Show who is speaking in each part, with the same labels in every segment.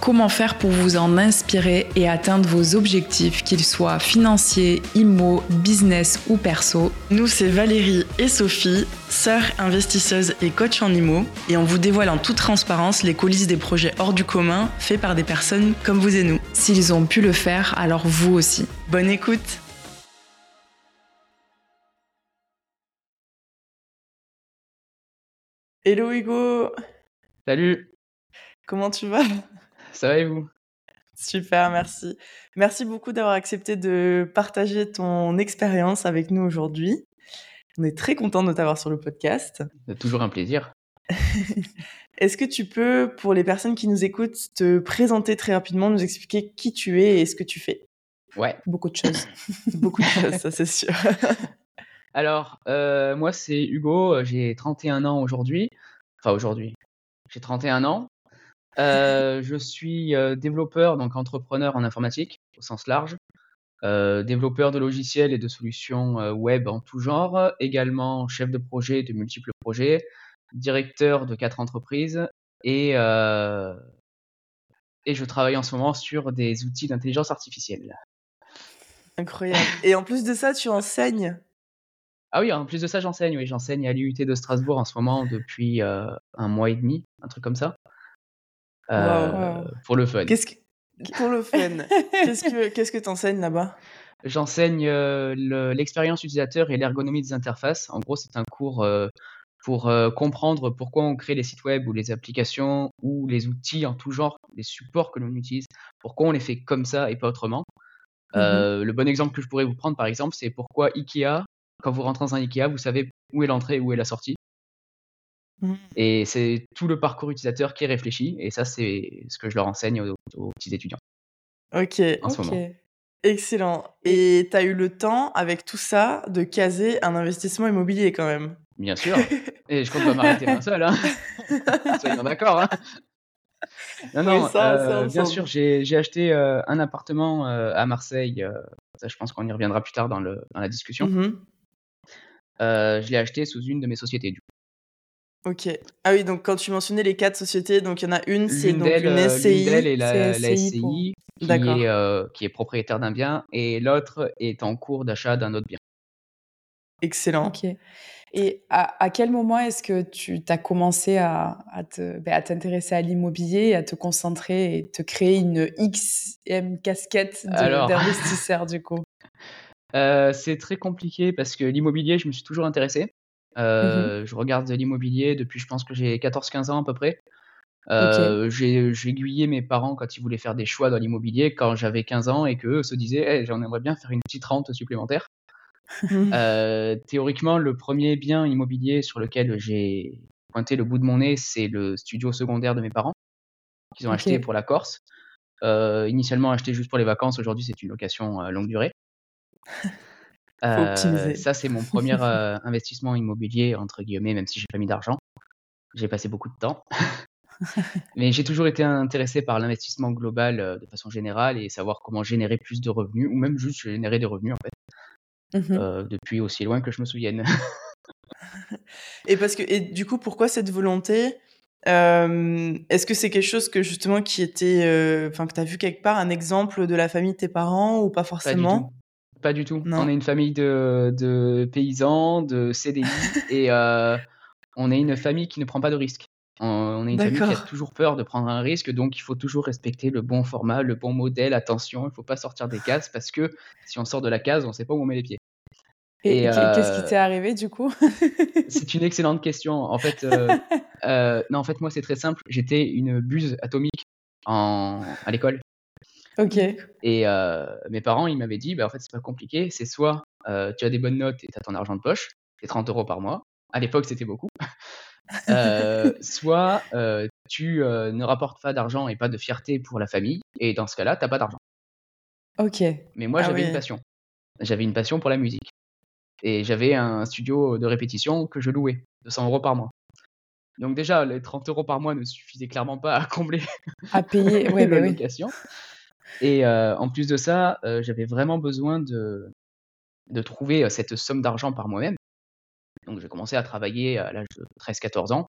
Speaker 1: Comment faire pour vous en inspirer et atteindre vos objectifs, qu'ils soient financiers, immo, business ou perso? Nous, c'est Valérie et Sophie, sœurs investisseuses et coach en immo, et on vous dévoile en toute transparence les coulisses des projets hors du commun faits par des personnes comme vous et nous. S'ils ont pu le faire, alors vous aussi. Bonne écoute! Hello Hugo!
Speaker 2: Salut!
Speaker 1: Comment tu vas?
Speaker 2: Ça va et vous?
Speaker 1: Super, merci. Merci beaucoup d'avoir accepté de partager ton expérience avec nous aujourd'hui. On est très content de t'avoir sur le podcast.
Speaker 2: C'est toujours un plaisir.
Speaker 1: Est-ce que tu peux, pour les personnes qui nous écoutent, te présenter très rapidement, nous expliquer qui tu es et ce que tu fais?
Speaker 2: Ouais.
Speaker 1: Beaucoup de choses. Beaucoup de choses, ça c'est sûr.
Speaker 2: Alors, euh, moi c'est Hugo, j'ai 31 ans aujourd'hui. Enfin aujourd'hui, j'ai 31 ans. Euh, je suis euh, développeur, donc entrepreneur en informatique au sens large, euh, développeur de logiciels et de solutions web en tout genre, également chef de projet de multiples projets, directeur de quatre entreprises et, et je travaille en ce moment sur des outils d'intelligence artificielle.
Speaker 1: Incroyable. Et en plus de ça, tu enseignes?
Speaker 2: Ah oui, en plus de ça, j'enseigne. Oui, j'enseigne à l'IUT de Strasbourg en ce moment depuis un mois et demi, un truc comme ça. Euh, pour le fun.
Speaker 1: Qu'est-ce que... Pour le fun. qu'est-ce que qu'est-ce que t'enseignes là-bas?
Speaker 2: J'enseigne euh, l'expérience utilisateur et l'ergonomie des interfaces. En gros, c'est un cours euh, pour comprendre pourquoi on crée les sites web ou les applications ou les outils en tout genre, les supports que l'on utilise, pourquoi on les fait comme ça et pas autrement. Mmh le bon exemple que je pourrais vous prendre, par exemple, c'est pourquoi IKEA, quand vous rentrez dans un IKEA, vous savez où est l'entrée, où est la sortie. Mmh. Et c'est tout le parcours utilisateur qui est réfléchi. Et ça, c'est ce que je leur enseigne aux, petits étudiants.
Speaker 1: Ok. En ce moment. Excellent. Et tu as eu le temps, avec tout ça, de caser un investissement immobilier quand même.
Speaker 2: Bien sûr. Et je compte pas m'arrêter un seul. Hein. Soyons d'accord. Hein. Non, non, euh, bien sûr, j'ai acheté euh, un appartement euh, à Marseille. ça, je pense qu'on y reviendra plus tard dans, le, dans la discussion. Mmh je l'ai acheté sous une de mes sociétés, du coup.
Speaker 1: Ok. Ah oui, donc quand tu mentionnais les quatre sociétés, donc il y en a une, c'est donc une
Speaker 2: euh,
Speaker 1: SCI.
Speaker 2: et la, SCI qui, est, euh, qui est propriétaire d'un bien et l'autre est en cours d'achat d'un autre bien.
Speaker 1: Excellent. Ok. Et à, à quel moment est-ce que tu as commencé à, à ben, t'intéresser à, l'immobilier, à te concentrer et te créer une XM casquette d'investisseur du coup?
Speaker 2: Euh, C'est très compliqué parce que l'immobilier, je me suis toujours intéressé. Mmh euh, je regarde l'immobilier depuis, je pense que j'ai 14-15 ans à peu près. Euh, J'ai aiguillé mes parents quand ils voulaient faire des choix dans l'immobilier quand j'avais 15 ans et qu'eux se disaient j'en aimerais bien faire une petite rente supplémentaire. Mmh. euh, théoriquement, le premier bien immobilier sur lequel j'ai pointé le bout de mon nez, c'est le studio secondaire de mes parents qu'ils ont acheté pour la Corse. Initialement acheté juste pour les vacances, aujourd'hui c'est une location longue durée. Euh, ça, c'est mon premier euh, investissement immobilier, entre guillemets, même si j'ai pas mis d'argent. J'ai passé beaucoup de temps. Mais j'ai toujours été intéressé par l'investissement global euh, de façon générale et savoir comment générer plus de revenus, ou même juste générer des revenus, en fait, mmh depuis aussi loin que je me souvienne.
Speaker 1: et parce que, et du coup, pourquoi cette volonté? Est-ce que c'est quelque chose que justement qui était, enfin, que tu as vu quelque part, un exemple de la famille de tes parents ou pas forcément?
Speaker 2: Pas du tout. On est une famille de, paysans, de CDI, et euh, on est une famille qui ne prend pas de risques. On, est une famille qui a toujours peur de prendre un risque, donc il faut toujours respecter le bon format, le bon modèle. Attention, il ne faut pas sortir des cases parce que si on sort de la case, on ne sait pas où on met les pieds.
Speaker 1: Et, qu'est-ce qui euh, t'est arrivé du coup?
Speaker 2: C'est une excellente question. En fait, euh, non, en fait, moi, c'est très simple. J'étais une buse atomique en, à l'école.
Speaker 1: Ok.
Speaker 2: Et euh, mes parents, ils m'avaient dit, bah, en fait, c'est pas compliqué. C'est soit euh, tu as des bonnes notes et tu as ton argent de poche, c'est 30 euros par mois. À l'époque, c'était beaucoup. Euh, soit tu ne rapportes pas d'argent et pas de fierté pour la famille. Et dans ce cas-là, tu n'as pas d'argent.
Speaker 1: Ok.
Speaker 2: Mais moi, ah j'avais une passion. J'avais une passion pour la musique. Et j'avais un studio de répétition que je louais, 200 euros par mois. Donc déjà, les 30 euros par mois ne suffisaient clairement pas à combler
Speaker 3: à payer ouais,
Speaker 2: la bah location. Et en plus de ça, j'avais vraiment besoin de, de trouver cette somme d'argent par moi-même. Donc j'ai commencé à travailler à l'âge de 13-14 ans.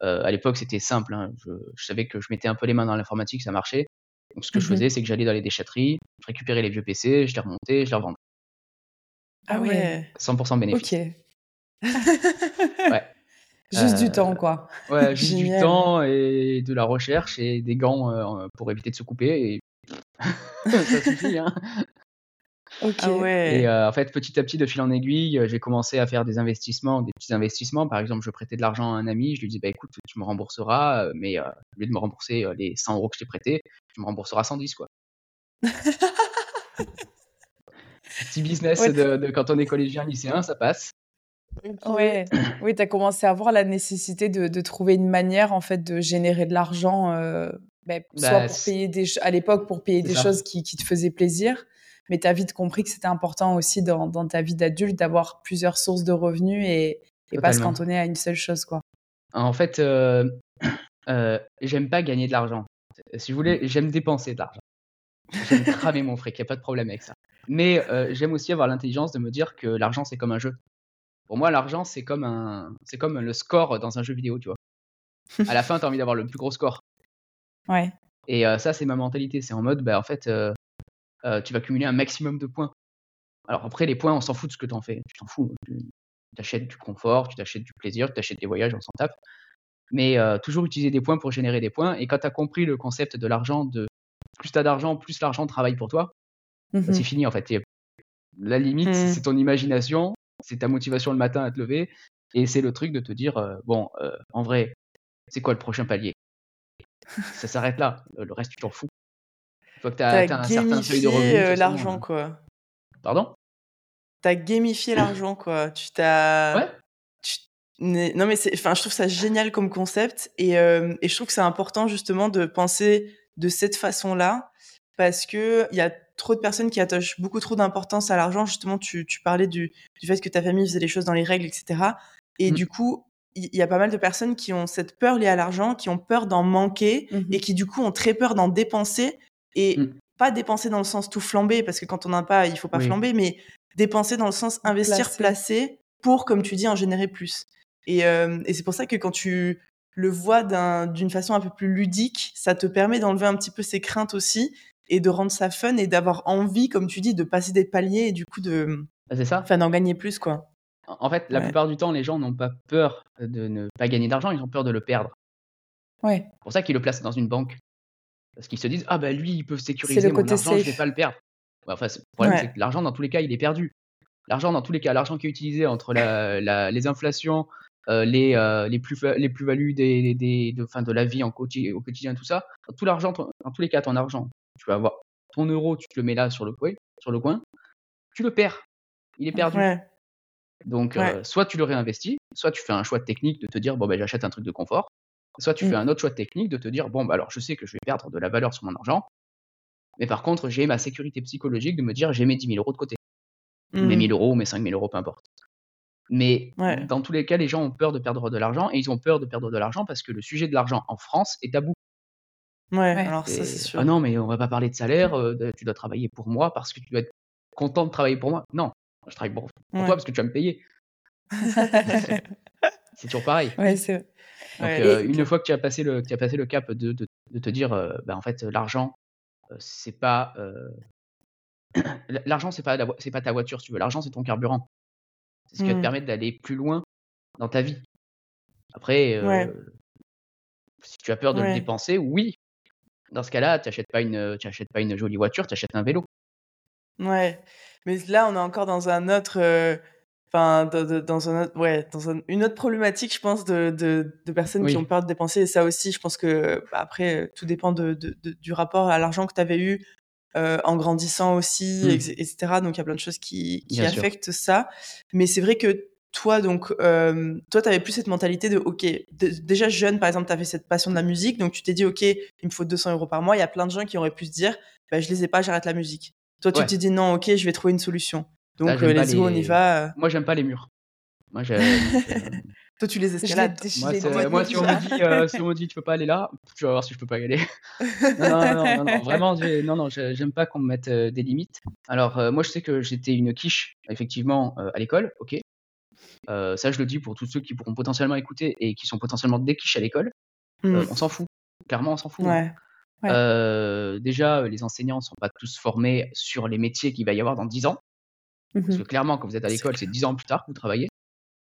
Speaker 2: à l'époque, c'était simple. Hein. Je, savais que je mettais un peu les mains dans l'informatique, ça marchait. Donc ce que je mmh faisais, c'est que j'allais dans les déchetteries, je récupérais les vieux PC, je les remontais, je les revendais.
Speaker 3: Ah ouais 100%
Speaker 2: bénéfice.
Speaker 3: Ok. ouais. Juste du temps, quoi.
Speaker 2: Ouais, juste du temps et de la recherche et des gants pour éviter de se couper. Et ça suffit. Hein.
Speaker 3: Ok. Ah ouais.
Speaker 2: Et en fait, petit à petit, de fil en aiguille, j'ai commencé à faire des investissements, des petits investissements. Par exemple, je prêtais de l'argent à un ami, je lui dis bah écoute, tu me rembourseras, mais au lieu de me rembourser les 100 euros que je t'ai prêtés, tu me rembourseras 110 quoi. Petit business de, quand on est collégien, lycéen, ça passe.
Speaker 3: Ouais. oui, tu as commencé à voir la nécessité de, trouver une manière en fait de générer de l'argent, ben, soit bah, pour payer des à l'époque pour payer des choses qui, te faisaient plaisir, mais tu as vite compris que c'était important aussi dans, ta vie d'adulte d'avoir plusieurs sources de revenus et, pas se cantonner à une seule chose quoi.
Speaker 2: En fait, euh, euh, j'aime pas gagner de l'argent. Si vous voulez, j'aime dépenser de l'argent. J'aime cramer mon fric, il n'y a pas de problème avec ça. Mais euh, j'aime aussi avoir l'intelligence de me dire que l'argent, c'est comme un jeu. Pour moi, l'argent, c'est comme, un... c'est comme le score dans un jeu vidéo, tu vois. À la fin, tu as envie d'avoir le plus gros score.
Speaker 3: Ouais.
Speaker 2: Et euh, ça, c'est ma mentalité. C'est en mode, bah, en fait, euh, tu vas cumuler un maximum de points. Alors après, les points, on s'en fout de ce que tu en fais. Tu t'en fous. Tu t'achètes du confort, tu t'achètes du plaisir, tu t'achètes des voyages, on s'en tape. Mais toujours utiliser des points pour générer des points. Et quand tu as compris le concept de l'argent, de plus tu as d'argent, plus l'argent travaille pour toi, bah, c'est mmh fini en fait. La limite, mmh. c'est ton imagination, c'est ta motivation le matin à te lever, et c'est le truc de te dire bon, en vrai, c'est quoi le prochain palier? Ça s'arrête là. Le reste, tu t'en fous.
Speaker 3: Une fois que tu as, un certain seuil de revenus. l'argent, quoi.
Speaker 2: Pardon?
Speaker 3: T'as gamifié l'argent, quoi. Tu t'as. Ouais. Non, mais enfin, je trouve ça génial comme concept et, et je trouve que c'est important justement de penser de cette façon-là parce que il y a trop de personnes qui attachent beaucoup trop d'importance à l'argent. Justement, tu, parlais du, fait que ta famille faisait les choses dans les règles, etc. Et mmh. du coup, il y, a pas mal de personnes qui ont cette peur liée à l'argent, qui ont peur d'en manquer mmh et qui du coup ont très peur d'en dépenser et mmh. pas dépenser dans le sens tout flamber parce que quand on n'a pas, il faut pas flamber, mais dépenser dans le sens investir, placer, pour, comme tu dis, en générer plus. Et, euh, et c'est pour ça que quand tu le vois d'une façon un peu plus ludique, ça te permet d'enlever un petit peu ces craintes aussi et de rendre ça fun et d'avoir envie, comme tu dis, de passer des paliers et du coup de.
Speaker 2: Bah, c'est ça.
Speaker 3: Enfin, d'en gagner plus, quoi.
Speaker 2: En fait, la plupart du temps, les gens n'ont pas peur de ne pas gagner d'argent, ils ont peur de le perdre.
Speaker 3: Ouais.
Speaker 2: C'est pour ça qu'ils le placent dans une banque. Parce qu'ils se disent, ah bah lui, il peut sécuriser mon argent, je vais pas le perdre. Enfin, le problème, c'est que l'argent, dans tous les cas, il est perdu. L'argent, dans tous les cas, l'argent qui est utilisé entre la, les inflations, euh, les, euh, les, plus, les plus-values des, des, de, fin, de la vie en au quotidien, tout ça, tout l'argent, dans tous les cas, ton argent, tu vas avoir ton euro, tu te le mets là sur le coin, sur le coin tu le perds. Il est perdu. Donc, euh, soit tu le réinvestis, soit tu fais un choix technique de te dire, bon, ben, j'achète un truc de confort, soit tu fais mmh. un autre choix technique de te dire, bon, bah, alors je sais que je vais perdre de la valeur sur mon argent, mais par contre, j'ai ma sécurité psychologique de me dire, j'ai mes 10 000 euros de côté. Mes 1000 mmh. euros, mes 5 000 euros, peu importe. Mais dans tous les cas, les gens ont peur de perdre de l'argent et ils ont peur de perdre de l'argent parce que le sujet de l'argent en France est tabou.
Speaker 3: Ouais, alors ça c'est sûr.
Speaker 2: Ah non, mais on va pas parler de salaire, euh, tu dois travailler pour moi parce que tu dois être content de travailler pour moi. Non, je travaille pour, toi parce que tu vas me payer. c'est toujours pareil.
Speaker 3: Ouais, c'est
Speaker 2: Donc, euh, une fois que tu as passé le, tu as passé le cap de, de, de te dire, euh, bah, en fait, l'argent, c'est pas. l'argent, c'est pas, c'est pas ta voiture, si tu veux. L'argent, c'est ton carburant. C'est ce qui va te mmh. permettre d'aller plus loin dans ta vie. Après, euh, si tu as peur de le dépenser, oui. Dans ce cas-là, tu n'achètes pas, une, pas une jolie voiture, tu achètes un vélo.
Speaker 3: Ouais. Mais là, on est encore dans un autre. Euh, enfin, dans, un autre, ouais, dans une autre problématique, je pense, de, de, personnes qui ont peur de dépenser. Et ça aussi, je pense que, bah, après, tout dépend de, du rapport à l'argent que tu avais eu euh, en grandissant aussi, mmh. etc. Donc il y a plein de choses qui, qui affectent ça. Mais c'est vrai que toi, donc, euh, toi, tu avais plus cette mentalité de, OK, déjà jeune, par exemple, tu avais cette passion de la musique, donc tu t'es dit, OK, il me faut 200 euros par mois. Il y a plein de gens qui auraient pu se dire, bah, je les ai pas, j'arrête la musique. Toi, tu t'es dit, non, OK, je vais trouver une solution. Donc, euh, let's go, on y va.
Speaker 2: Moi, j'aime pas les murs. Moi, je,
Speaker 3: Toi, tu les escalades.
Speaker 2: moi, si, on me dit, euh, si on me dit tu peux pas aller là, je vais voir si je peux pas y aller. non, non, non, non, vraiment, non, non, j'aime pas qu'on me mette euh, des limites. Alors, euh, moi, je sais que j'étais une quiche, effectivement, à l'école, ok. ça, je le dis pour tous ceux qui pourront potentiellement écouter et qui sont potentiellement des quiches à l'école. Hmm. on s'en fout. Clairement, on s'en fout. Hein. Ouais. déjà, les enseignants ne sont pas tous formés sur les métiers qu'il va y avoir dans 10 ans. Parce que mmh clairement, quand vous êtes à l'école, c'est 10 ans plus tard que vous travaillez.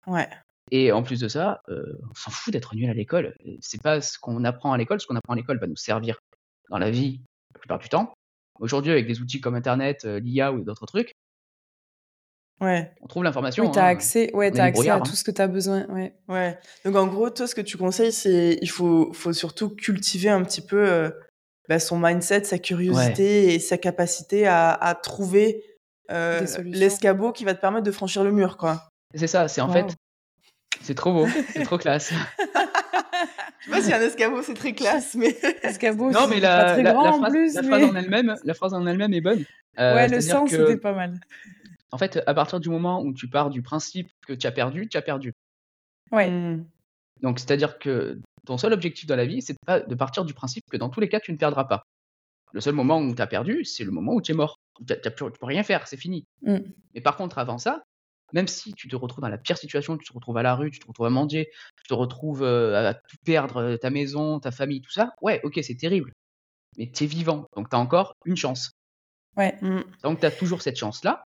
Speaker 3: Ouais.
Speaker 2: Et en plus de ça, on s'en fout d'être nul à l'école. C'est pas ce qu'on apprend à l'école. Ce qu'on apprend à l'école va nous servir dans la vie la plupart du temps. Aujourd'hui, avec des outils comme Internet, l'IA ou d'autres trucs,
Speaker 3: ouais.
Speaker 2: on trouve l'information.
Speaker 3: Oui, tu as hein. accès, ouais, as accès à hein. tout ce que tu as besoin. Ouais. ouais. Donc en gros, toi, ce que tu conseilles, c'est il faut, faut surtout cultiver un petit peu bah, son mindset, sa curiosité et sa capacité à, à trouver l'escabeau qui va te permettre de franchir le mur. quoi.
Speaker 2: C'est ça, c'est en fait c'est trop beau, c'est trop classe.
Speaker 3: Je sais pas si un escabeau c'est très classe, mais
Speaker 1: escabeau.
Speaker 2: Non, mais la, pas très grand en plus, la, phrase en elle-même, la phrase en elle-même est bonne.
Speaker 1: Euh, ouais, le sens c'était pas mal.
Speaker 2: En fait, à partir du moment où tu pars du principe que tu as perdu, tu as perdu.
Speaker 1: Ouais. Mmh.
Speaker 2: Donc, c'est-à-dire que ton seul objectif dans la vie, c'est de partir du principe que dans tous les cas, tu ne perdras pas. Le seul moment où tu as perdu, c'est le moment où tu es mort. Tu ne peux rien faire, c'est fini. Mmh. Mais par contre, avant ça, même si tu te retrouves dans la pire situation, tu te retrouves à la rue, tu te retrouves à mendier, tu te retrouves à tout perdre, ta maison, ta famille, tout ça, ouais, ok, c'est terrible. Mais tu es vivant, donc tu as encore une chance.
Speaker 1: Ouais.
Speaker 2: Donc tu as toujours cette chance-là.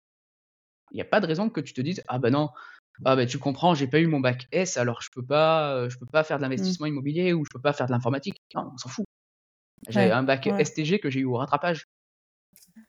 Speaker 2: Il n'y a pas de raison que tu te dises, ah ben non, ah ben tu comprends, j'ai pas eu mon bac S, alors je peux pas, je peux pas faire de mmh. l'investissement immobilier ou je peux pas faire de l'informatique. Non, on s'en fout. J'ai un bac STG que j'ai eu au rattrapage.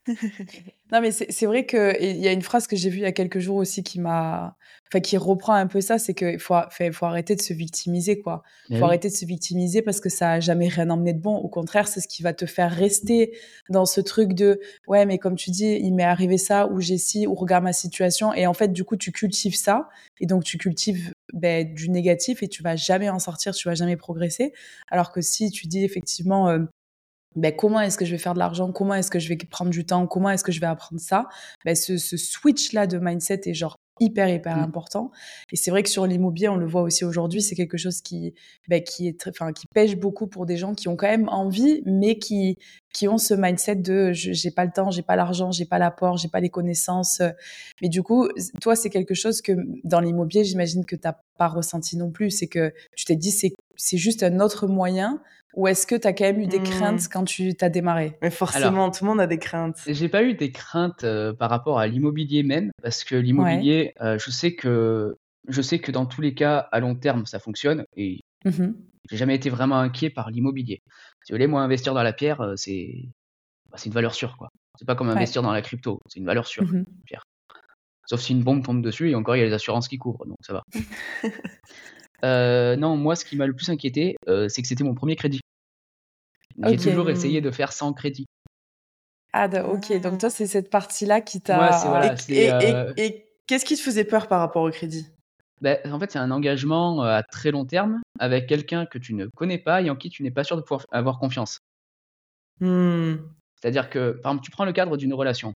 Speaker 1: non, mais c'est vrai qu'il y a une phrase que j'ai vue il y a quelques jours aussi qui m'a. Enfin, qui reprend un peu ça c'est qu'il faut, faut arrêter de se victimiser, quoi. Il faut arrêter de se victimiser parce que ça a jamais rien emmené de bon. Au contraire, c'est ce qui va te faire rester dans ce truc de ouais, mais comme tu dis, il m'est arrivé ça, ou j'ai ci, ou regarde ma situation. Et en fait, du coup, tu cultives ça. Et donc, tu cultives ben, du négatif et tu vas jamais en sortir, tu vas jamais progresser. Alors que si tu dis effectivement, euh, ben, comment est-ce que je vais faire de l'argent, comment est-ce que je vais prendre du temps, comment est-ce que je vais apprendre ça, ben, ce, ce switch-là de mindset est genre hyper hyper mmh. important. Et c'est vrai que sur l'immobilier on le voit aussi aujourd'hui c'est quelque chose qui ben, qui est enfin qui pêche beaucoup pour des gens qui ont quand même envie mais qui qui ont ce mindset de j'ai pas le temps j'ai pas l'argent j'ai pas l'apport j'ai pas les connaissances. Mais du coup toi c'est quelque chose que dans l'immobilier j'imagine que t'as pas ressenti non plus. C'est que tu t'es dit c'est juste un autre moyen ou est-ce que tu as quand même eu des craintes mmh. quand tu t'as démarré?
Speaker 3: Mais forcément, tout le monde a des craintes.
Speaker 2: J'ai pas eu des craintes euh, par rapport à l'immobilier même, parce que l'immobilier, euh, je sais que je sais que dans tous les cas, à long terme, ça fonctionne et mmh j'ai jamais été vraiment inquiet par l'immobilier. Si vous voulez, moi, investir dans la pierre, euh, c'est bah, c'est une valeur sûre, quoi. C'est pas comme investir dans la crypto, c'est une valeur sûre, mmh pierre. Sauf si une bombe tombe dessus et encore il y a les assurances qui couvrent, donc ça va. Euh, non, moi, ce qui m'a le plus inquiété, euh, c'est que c'était mon premier crédit. J'ai toujours essayé de faire sans crédit.
Speaker 1: Ah, ok. Donc toi, c'est cette partie-là qui t'a.
Speaker 2: voilà,
Speaker 3: euh et, qu'est-ce qui te faisait peur par rapport au crédit?
Speaker 2: Ben, En fait, c'est un engagement à très long terme avec quelqu'un que tu ne connais pas et en qui tu n'es pas sûr de pouvoir avoir confiance.
Speaker 3: Mmh.
Speaker 2: C'est-à-dire que, par exemple, tu prends le cadre d'une relation.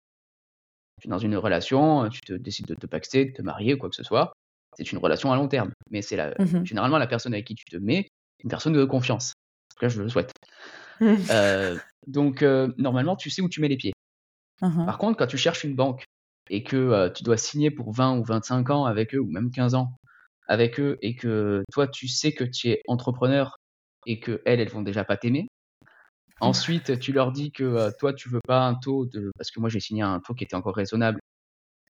Speaker 2: Tu es dans une relation, tu te décides de te pacter, de te marier ou quoi que ce soit c'est une relation à long terme. Mais c'est la, mmh généralement la personne avec qui tu te mets, une personne de confiance. En tout cas, je le souhaite. Euh, donc, euh, normalement, tu sais où tu mets les pieds. Mmh Par contre, quand tu cherches une banque et que euh, tu dois signer pour 20 ou 25 ans avec eux, ou même 15 ans avec eux, et que toi, tu sais que tu es entrepreneur et que elles, elles vont déjà pas t'aimer. Mmh. Ensuite, tu leur dis que toi, tu veux pas un taux de. Parce que moi, j'ai signé un taux qui était encore raisonnable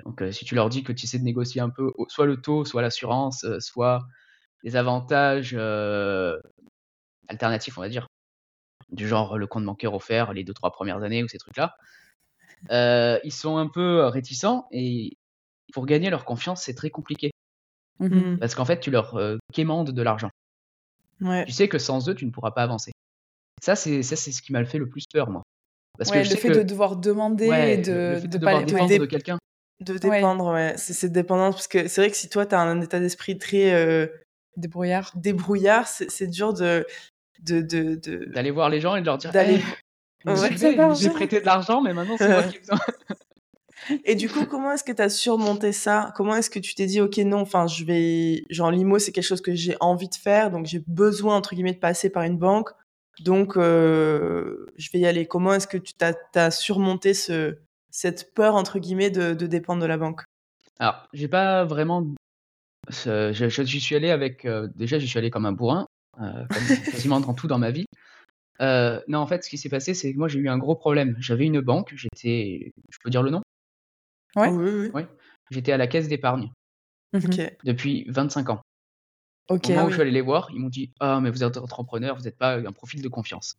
Speaker 2: donc, euh, si tu leur dis que tu sais de négocier un peu soit le taux, soit l'assurance, euh, soit les avantages euh, alternatifs, on va dire, du genre le compte bancaire offert les deux, trois premières années ou ces trucs-là, ils sont un peu réticents et pour gagner leur confiance, c'est très compliqué. Mmh Parce qu'en fait, tu leur quémandes de l'argent. Tu sais que sans eux, tu ne pourras pas avancer. Ça, c'est ce qui m'a fait le plus peur, moi.
Speaker 1: Parce que le fait de devoir demander, de,
Speaker 2: de, pas dépendre de quelqu'un.
Speaker 3: De dépendre, ouais. C'est cette dépendance. Parce que c'est vrai que si toi, tu as un état d'esprit très. Euh,
Speaker 1: débrouillard.
Speaker 3: Débrouillard, c'est dur de.
Speaker 2: D'aller
Speaker 3: de, de,
Speaker 2: voir les gens et de leur dire. D'aller.
Speaker 3: Ouais.
Speaker 2: J'ai prêté de l'argent, mais maintenant c'est moi qui besoin.
Speaker 3: Et du coup, comment est-ce que tu as surmonté ça? Comment est-ce que tu t'es dit, ok, non, enfin, je vais, genre, l'IMO, c'est quelque chose que j'ai envie de faire, donc j'ai besoin, entre guillemets, de passer par une banque, donc euh, je vais y aller. Comment est-ce que tu as, surmonté ce, cette peur, entre guillemets, de, dépendre de la banque?
Speaker 2: Alors, j'ai pas vraiment. J'y suis allé avec. Euh, déjà, j'y suis allé comme un bourrin, euh, quasiment dans tout dans ma vie. non, en fait, ce qui s'est passé, c'est que moi, j'ai eu un gros problème. J'avais une banque, j'étais. Je peux dire le nom?
Speaker 3: Ouais. Oui,
Speaker 2: oui. J'étais à la caisse d'épargne.
Speaker 3: Mhm.
Speaker 2: Depuis 25 ans.
Speaker 3: Ok.
Speaker 2: Au moment où je suis allé les voir, ils m'ont dit Ah, mais vous êtes entrepreneur, vous n'êtes pas un profil de confiance.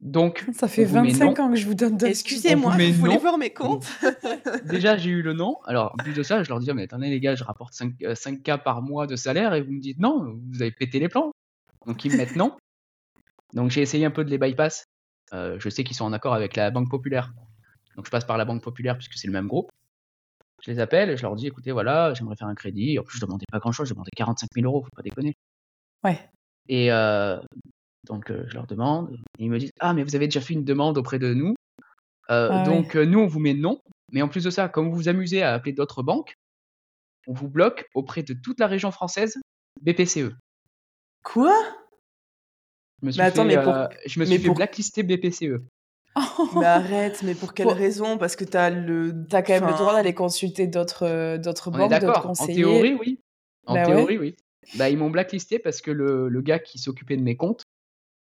Speaker 2: Donc,
Speaker 3: ça fait 25 ans que je vous donne de... Excusez-moi, vous, voulez voir mes comptes
Speaker 2: Déjà, j'ai eu le nom. Alors, en plus de ça, je leur dis Mais attendez, les gars, je rapporte 5, 5K euh, par mois de salaire et vous me dites non, vous avez pété les plans. Donc, ils me mettent non. Donc, j'ai essayé un peu de les bypass. Euh, je sais qu'ils sont en accord avec la Banque Populaire. Donc je passe par la Banque Populaire puisque c'est le même groupe. Je les appelle et je leur dis écoutez, voilà, j'aimerais faire un crédit. En plus, je demandais pas grand chose, je demandais 45 000 euros, faut pas déconner.
Speaker 3: Ouais.
Speaker 2: Et euh, donc euh, je leur demande. Et ils me disent ah, mais vous avez déjà fait une demande auprès de nous. Euh, ah donc nous, on vous met non. Mais en plus de ça, comme vous vous amusez à appeler d'autres banques, on vous bloque auprès de toute la région française BPCE.
Speaker 3: Quoi?
Speaker 2: Je me suis fait, mais je me suis fait blacklister BPCE.
Speaker 3: Mais arrête, mais pour quelle raison? Parce que tu as, le... as quand même le droit d'aller consulter d'autres euh, d'autres banques, d'autres conseillers.
Speaker 2: En théorie, oui. En bah théorie, oui. Bah, ils m'ont blacklisté parce que le, le gars qui s'occupait de mes comptes,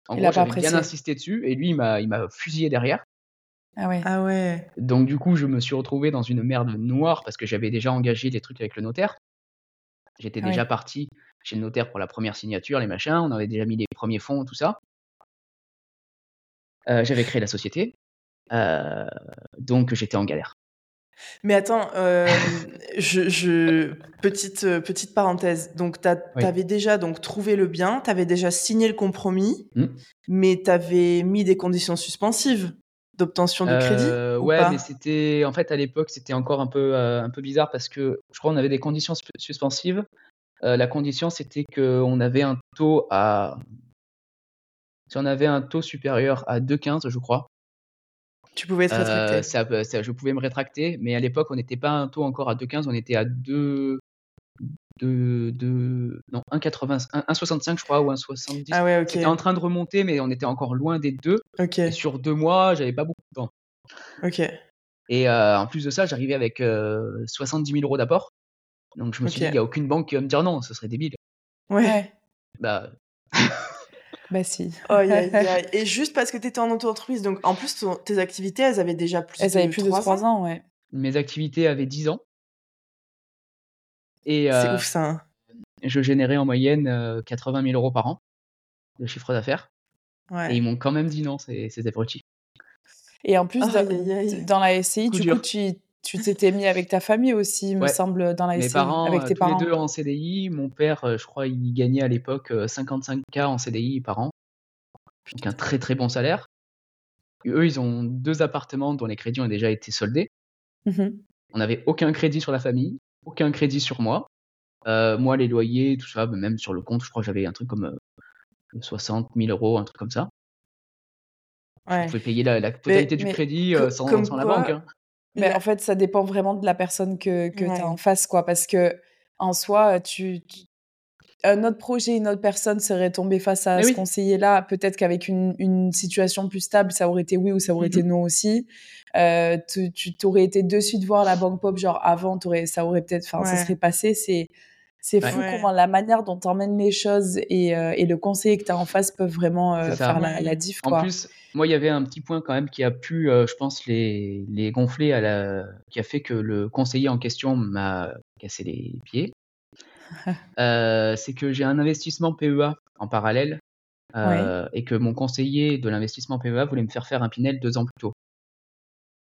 Speaker 2: en il gros, j'avais bien insisté dessus et lui, il m'a fusillé derrière.
Speaker 3: Ah ouais. Ah ouais.
Speaker 2: Donc du coup, je me suis retrouvé dans une merde noire parce que j'avais déjà engagé des trucs avec le notaire. J'étais déjà parti chez le notaire pour la première signature, les machins, on avait déjà mis les premiers fonds, tout ça. Euh, j'avais créé la société, euh, donc j'étais en galère.
Speaker 3: Mais attends, euh, je, petite, petite parenthèse. Donc, tu avais déjà donc, trouvé le bien, tu avais déjà signé le compromis, mmh. mais tu avais mis des conditions suspensives d'obtention du crédit
Speaker 2: Ouais, mais c'était en fait à l'époque, c'était encore un peu, un peu bizarre parce que je crois qu'on avait des conditions suspensives. la condition, c'était qu'on avait un taux à si on avait un taux supérieur à 2,15, je crois,
Speaker 3: tu pouvais te rétracter.
Speaker 2: Euh, ça, je pouvais me rétracter, mais à l'époque, on n'était pas un taux encore à 2,15, on était à 2. 2, 2 non, 1,65 je crois ou 1,70.
Speaker 3: Ah ouais, ok.
Speaker 2: C'était en train de remonter, mais on était encore loin des deux.
Speaker 3: Ok.
Speaker 2: Et sur deux mois, j'avais pas beaucoup de temps.
Speaker 3: Ok.
Speaker 2: Et euh, en plus de ça, j'arrivais avec 70 euh, 000 euros d'apport. Donc je me suis dit, il n'y a aucune banque qui va me dire non, ce serait débile.
Speaker 3: Ouais.
Speaker 2: Bah.
Speaker 3: Bah si. Et juste parce que tu étais en auto-entreprise, donc en plus tes activités, elles avaient déjà plus, elles de, avaient plus 3 de 3 ans. ouais.
Speaker 2: Mes activités avaient 10 ans.
Speaker 3: Et c'est euh, ouf ça. Hein.
Speaker 2: Je générais en moyenne 80 euh, 000 euros par an de chiffre d'affaires. Ouais. Et ils m'ont quand même dit non, c'est abrutis.
Speaker 3: Et en plus, dans la SCI, du coup, tu, tu t'étais mis avec ta famille aussi, il me semble, dans la
Speaker 2: Mes
Speaker 3: SCI,
Speaker 2: parents,
Speaker 3: avec tes
Speaker 2: tous les deux en CDI. Mon père, euh, je crois, il gagnait à l'époque 55K euh, en CDI par an. Donc un très très bon salaire. eux, ils ont deux appartements dont les crédits ont déjà été soldés. Mmh On n'avait aucun crédit sur la famille, aucun crédit sur moi. Euh, moi, les loyers, tout ça, même sur le compte, je crois que j'avais un truc comme 60 000 euros, un truc comme ça. Ouais. Je pouvais payer la, totalité du crédit sans, la banque. Hein.
Speaker 3: Mais en fait, ça dépend vraiment de la personne que, que tu as en face, quoi. Parce que en soi, tu, un autre projet, une autre personne serait tombée face à ce conseiller-là. Peut-être qu'avec une, une, situation plus stable, ça aurait été oui ou ça aurait été mmh non aussi. Euh, tu, t'aurais été dessus de voir la banque pop, genre avant, ça aurait peut-être, enfin, ça serait passé. C'est, c'est fou comment la manière dont tu emmènes les choses et, euh, et, le conseiller que tu as en face peuvent vraiment euh, faire la, la, diff. Quoi.
Speaker 2: En plus, moi, il y avait un petit point quand même qui a pu, euh, je pense, les, les gonfler, à la... qui a fait que le conseiller en question m'a cassé les pieds. c'est que j'ai un investissement PEA en parallèle et que mon conseiller de l'investissement PEA voulait me faire faire un Pinel deux ans plus tôt.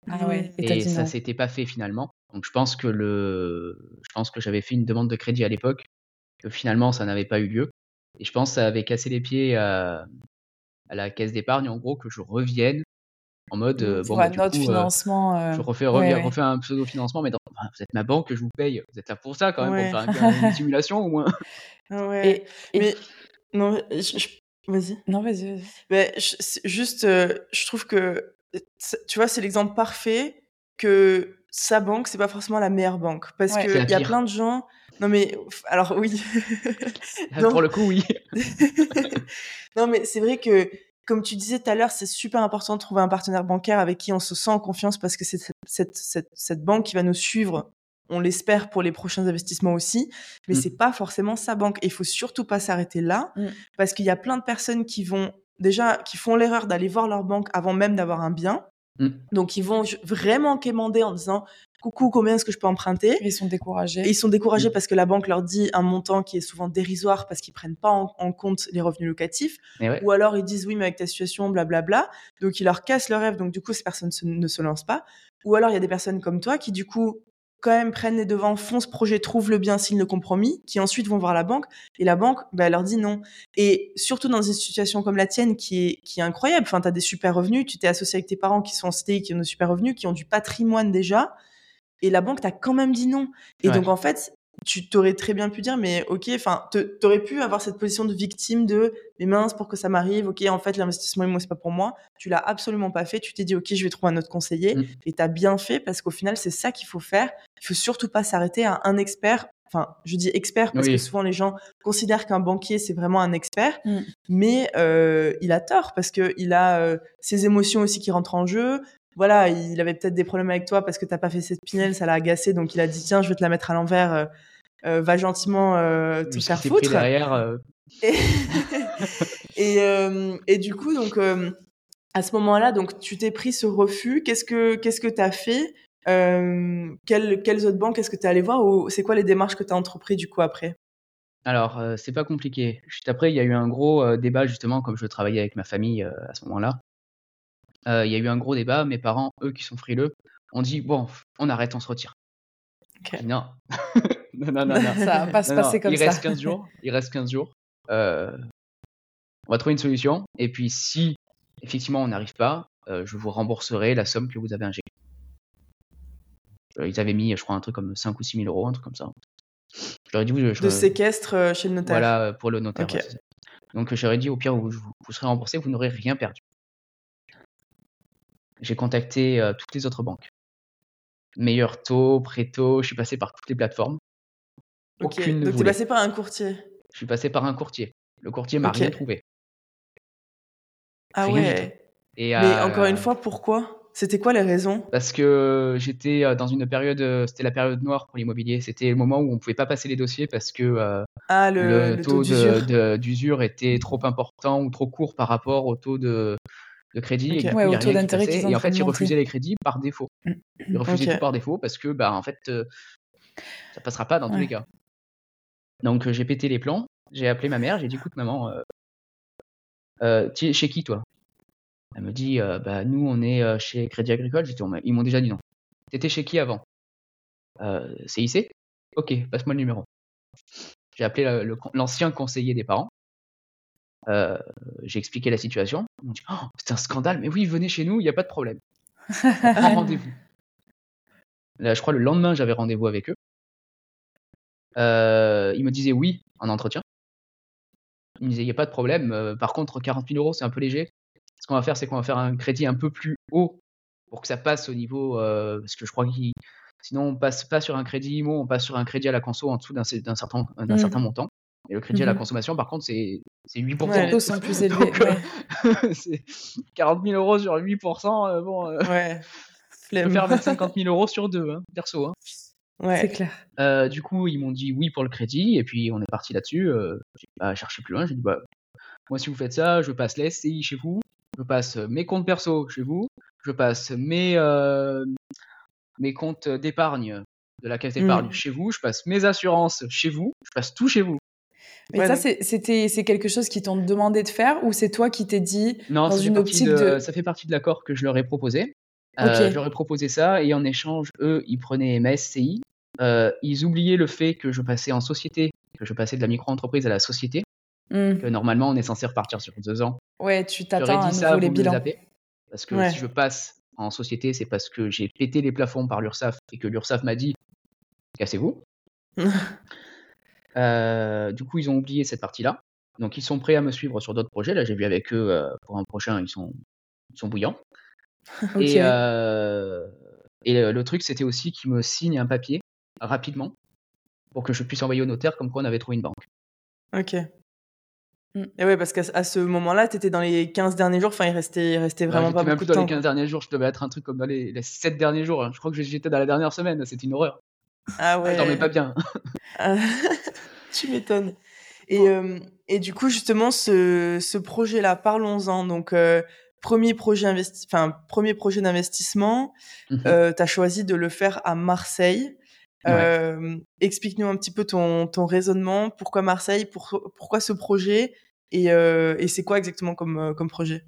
Speaker 3: Ah ouais.
Speaker 2: Et, et ça s'était pas fait finalement. Donc je pense que le, je pense que j'avais fait une demande de crédit à l'époque, que finalement ça n'avait pas eu lieu. Et je pense que ça avait cassé les pieds à, à la caisse d'épargne, en gros, que je revienne en mode
Speaker 3: euh, bon, bah, du coup, euh, financement. Euh,
Speaker 2: je refais, refais un pseudo financement, mais vous êtes ma banque, je vous paye, vous êtes là pour ça quand même, pour faire une, simulation au moins.
Speaker 3: Ouais. Mais non, vas-y. Non, vas-y. Vas juste, je trouve que tu vois, c'est l'exemple parfait que sa banque, c'est pas forcément la meilleure banque. Parce que qu'il y a plein de gens. Non, mais alors oui.
Speaker 2: Pour le coup, oui.
Speaker 3: non, mais c'est vrai que, comme tu disais tout à l'heure, c'est super important de trouver un partenaire bancaire avec qui on se sent en confiance parce que c'est cette, cette, cette, banque qui va nous suivre. On l'espère pour les prochains investissements aussi, mais mmh. c'est pas forcément sa banque. Et il faut surtout pas s'arrêter là, mmh. parce qu'il y a plein de personnes qui vont déjà qui font l'erreur d'aller voir leur banque avant même d'avoir un bien Mm. Donc, ils vont vraiment quémander en disant coucou, combien est-ce que je peux emprunter?
Speaker 1: Ils sont découragés.
Speaker 3: ils sont découragés mm. parce que la banque leur dit un montant qui est souvent dérisoire parce qu'ils prennent pas en, compte les revenus locatifs. Ou alors ils disent oui, mais avec ta situation, blablabla. Donc ils leur cassent le rêve. Donc du coup, ces personnes ne se lancent pas. Ou alors il y a des personnes comme toi qui du coup quand même prennent les devants, font ce projet, trouvent le bien signe le compromis, qui ensuite vont voir la banque, et la banque, bah, elle leur dit non. Et surtout dans une situation comme la tienne, qui est, qui est incroyable, enfin, tu as des super revenus, tu t'es associé avec tes parents qui sont en CDI, qui ont des super revenus, qui ont du patrimoine déjà, et la banque t'a quand même dit non. Et donc, en fait, tu t'aurais très bien pu dire, mais ok, enfin, t'aurais pu avoir cette position de victime de, mais mince, pour que ça m'arrive, ok, en fait, l'investissement immo, c'est pas pour moi. Tu l'as absolument pas fait. Tu t'es dit, ok, je vais trouver un autre conseiller. Mm. Et t'as bien fait parce qu'au final, c'est ça qu'il faut faire. Il faut surtout pas s'arrêter à un expert. Enfin, je dis expert parce que souvent les gens considèrent qu'un banquier c'est vraiment un expert, mm. mais euh, il a tort parce que il a euh, ses émotions aussi qui rentrent en jeu, voilà, il avait peut-être des problèmes avec toi parce que t'as pas fait cette pinelle, ça l'a agacé, donc il a dit tiens, je vais te la mettre à l'envers, euh, euh, va gentiment euh, te faire foutre.
Speaker 2: derrière.
Speaker 3: Et, et, du coup, donc à ce moment-là, donc tu t'es pris ce refus. Qu'est-ce que qu'est-ce que t'as fait quelles, quelles autres banques est-ce que tu es allé voir ou c'est quoi les démarches que tu as entrepris du coup après?
Speaker 2: Alors, c'est pas compliqué. Juste après, il y a eu un gros débat justement, comme je travaillais avec ma famille à ce moment-là. Il y a eu un gros débat. Mes parents, eux qui sont frileux, ont dit Bon, on arrête, on se retire. Non. non, non, non,
Speaker 1: Ça va pas se passer comme
Speaker 2: il Reste 15 jours, il reste 15 jours. Euh, on va trouver une solution. Et puis, si effectivement on n'arrive pas, euh, je vous rembourserai la somme que vous avez injectée. Euh, ils avaient mis, je crois, un truc comme 5 ou 6 000 euros, un truc comme ça.
Speaker 3: Je leur ai dit, je, de séquestre chez le notaire.
Speaker 2: Voilà, pour le notaire. Donc, j'aurais dit, au pire, vous, vous serez remboursé, vous n'aurez rien perdu. J'ai contacté toutes les autres banques meilleur taux, pré-taux. Je suis passé par toutes les plateformes.
Speaker 3: Ok, donc tu es passé par un courtier?
Speaker 2: Je suis passé par un courtier. Le courtier m'a rien trouvé.
Speaker 3: Ah ouais. Et Mais encore une fois, pourquoi? C'était quoi les raisons?
Speaker 2: Parce que j'étais euh, dans une période, euh, c'était la période noire pour l'immobilier. C'était le moment où on pouvait pas passer les dossiers parce que euh,
Speaker 3: ah, le, taux,
Speaker 2: d'usure était trop important ou trop court par rapport au taux de, de crédit.
Speaker 1: Et, ouais, au taux d'intérêt
Speaker 2: Et en fait, ils refusaient les crédits par défaut. Mm. Ils refusaient tout par défaut parce que, bah, en fait, euh, ça passera pas dans tous les cas. Donc, euh, j'ai pété les plans. J'ai appelé ma mère. J'ai dit, écoute, maman, euh, chez qui toi? Elle me dit, bah, nous, on est chez Crédit Agricole. Dit, ils m'ont déjà dit non. T'étais chez qui avant? CIC Ok, passe-moi le numéro. J'ai appelé l'ancien conseiller des parents. Euh, j'ai expliqué la situation. M'ont dit oh, C'est un scandale, mais oui, venez chez nous, il n'y a pas de problème. rendez-vous. Là, je crois le lendemain, j'avais rendez-vous avec eux. Euh, ils me disaient oui en entretien. Ils me disaient il n'y a pas de problème. Euh, par contre, 40 000 euros, c'est un peu léger. Ce qu'on va faire, c'est qu'on va faire un crédit un peu plus haut pour que ça passe au niveau. parce que je crois qu'ils. Sinon, on passe pas sur un crédit IMO, on passe sur un crédit à la conso en dessous d'un certain, mmh. certain montant. Et le crédit à la mmh consommation, par contre, c'est 8%.
Speaker 1: Les taux sont plus élevés.
Speaker 2: c'est 40 000 euros sur 8%. Euh, bon, euh,
Speaker 3: ouais.
Speaker 2: Je peux faire 50 000 euros sur deux, hein, perso. Hein.
Speaker 1: Ouais. C'est clair.
Speaker 2: Euh, du coup, ils m'ont dit oui pour le crédit, et puis on est parti là-dessus. Euh, j'ai pas cherché plus loin. J'ai dit, bah, moi, si vous faites ça, je passe les SCI chez vous, je passe mes comptes perso chez vous, je passe mes, mes comptes d'épargne de la caisse d'épargne mmh. chez vous, je passe mes assurances chez vous, je passe tout chez vous.
Speaker 1: Mais ça, c'était, c'est quelque chose qu'ils t'ont demandé de faire ou c'est toi qui t'es dit
Speaker 2: non,
Speaker 1: dans une optique
Speaker 2: de, Ça fait partie de l'accord que je leur ai proposé. Euh, je leur ai proposé ça et en échange, eux, ils prenaient ma SCI. Euh, ils oubliaient le fait que je passais en société, que je passais de la micro-entreprise à la société. Mmh. Que normalement, on est censé repartir sur deux ans.
Speaker 1: Ouais, tu t'attends à nouveau les bilans.
Speaker 2: parce que si je passe en société, c'est parce que j'ai pété les plafonds par l'URSSAF et que l'URSSAF m'a dit cassez-vous. Euh, du coup, ils ont oublié cette partie-là. Donc, ils sont prêts à me suivre sur d'autres projets. Là, j'ai vu avec eux euh, pour un prochain, ils sont, ils sont bouillants. Et, euh, Et le, truc, c'était aussi qu'il me signe un papier rapidement pour que je puisse envoyer au notaire comme quoi on avait trouvé une banque.
Speaker 3: Ok. Mm. Et ouais, parce qu'à ce moment-là, tu étais dans les 15 derniers jours, enfin, il restait, il restait vraiment pas beaucoup de temps.
Speaker 2: dans les 15 derniers jours, je devais être un truc comme dans les, les 7 derniers jours. Hein. Je crois que j'étais dans la dernière semaine, c'était une horreur.
Speaker 3: Ah ouais.
Speaker 2: Je dormais pas bien.
Speaker 3: Ah, tu m'étonnes. Et, euh, et du coup, justement, ce, ce projet-là, parlons-en. Donc, euh, premier projet, investi enfin, premier projet d'investissement, mmh euh, tu as choisi de le faire à Marseille. Explique-nous un petit peu ton, ton raisonnement. Pourquoi Marseille? Pour, Pourquoi ce projet? Et, et c'est quoi exactement comme, comme projet?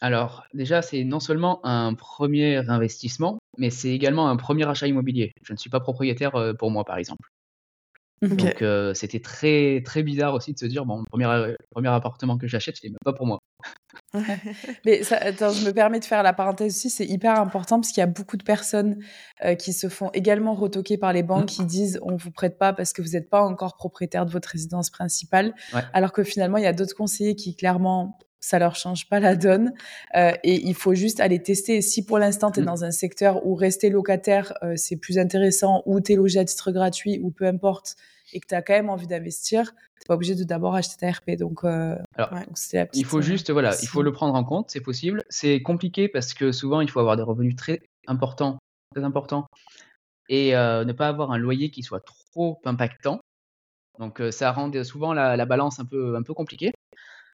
Speaker 2: Alors, déjà, c'est non seulement un premier investissement, mais c'est également un premier achat immobilier. Je ne suis pas propriétaire pour moi, par exemple. Donc euh, c'était très très bizarre aussi de se dire bon le premier, euh, premier appartement que j'achète il n'est même pas pour moi.
Speaker 1: Mais ça, attends, je me permets de faire la parenthèse aussi, c'est hyper important parce qu'il y a beaucoup de personnes euh, qui se font également retoquer par les banques mmh. qui disent on vous prête pas parce que vous n'êtes pas encore propriétaire de votre résidence principale, alors que finalement il y a d'autres conseillers qui clairement ça leur change pas la donne euh, et il faut juste aller tester. Si pour l'instant tu es mmh. dans un secteur où rester locataire euh, c'est plus intéressant ou tu es logé à titre gratuit ou peu importe et que tu as quand même envie d'investir, tu pas obligé de d'abord acheter ta RP. Donc, euh,
Speaker 2: Alors, il faut juste voilà, il faut le prendre en compte, c'est possible. C'est compliqué parce que souvent il faut avoir des revenus très importants, très importants et ne pas avoir un loyer qui soit trop impactant. Donc ça rend souvent la, la balance un peu un peu compliquée.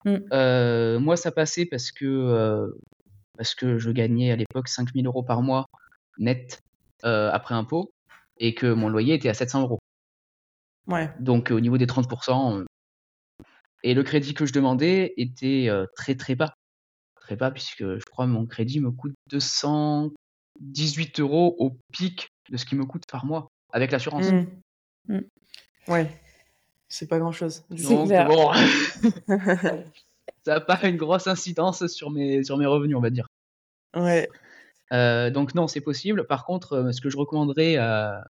Speaker 2: Mmh. moi, ça passait parce que, parce que je gagnais à l'époque 5000 euros par mois net après impôt et que mon loyer était à 700 euros.
Speaker 3: Ouais.
Speaker 2: Donc, au niveau des 30%, et le crédit que je demandais était très très bas. Très bas, puisque je crois que mon crédit me coûte 218 euros au pic de ce qui me coûte par mois avec l'assurance.
Speaker 3: Mmh. Mmh. Ouais. C'est pas grand chose.
Speaker 2: Donc, bon, ça n'a pas une grosse incidence sur mes, sur mes revenus, on va dire.
Speaker 3: Ouais.
Speaker 2: Euh, donc, non, c'est possible. Par contre, euh, ce que je recommanderais à,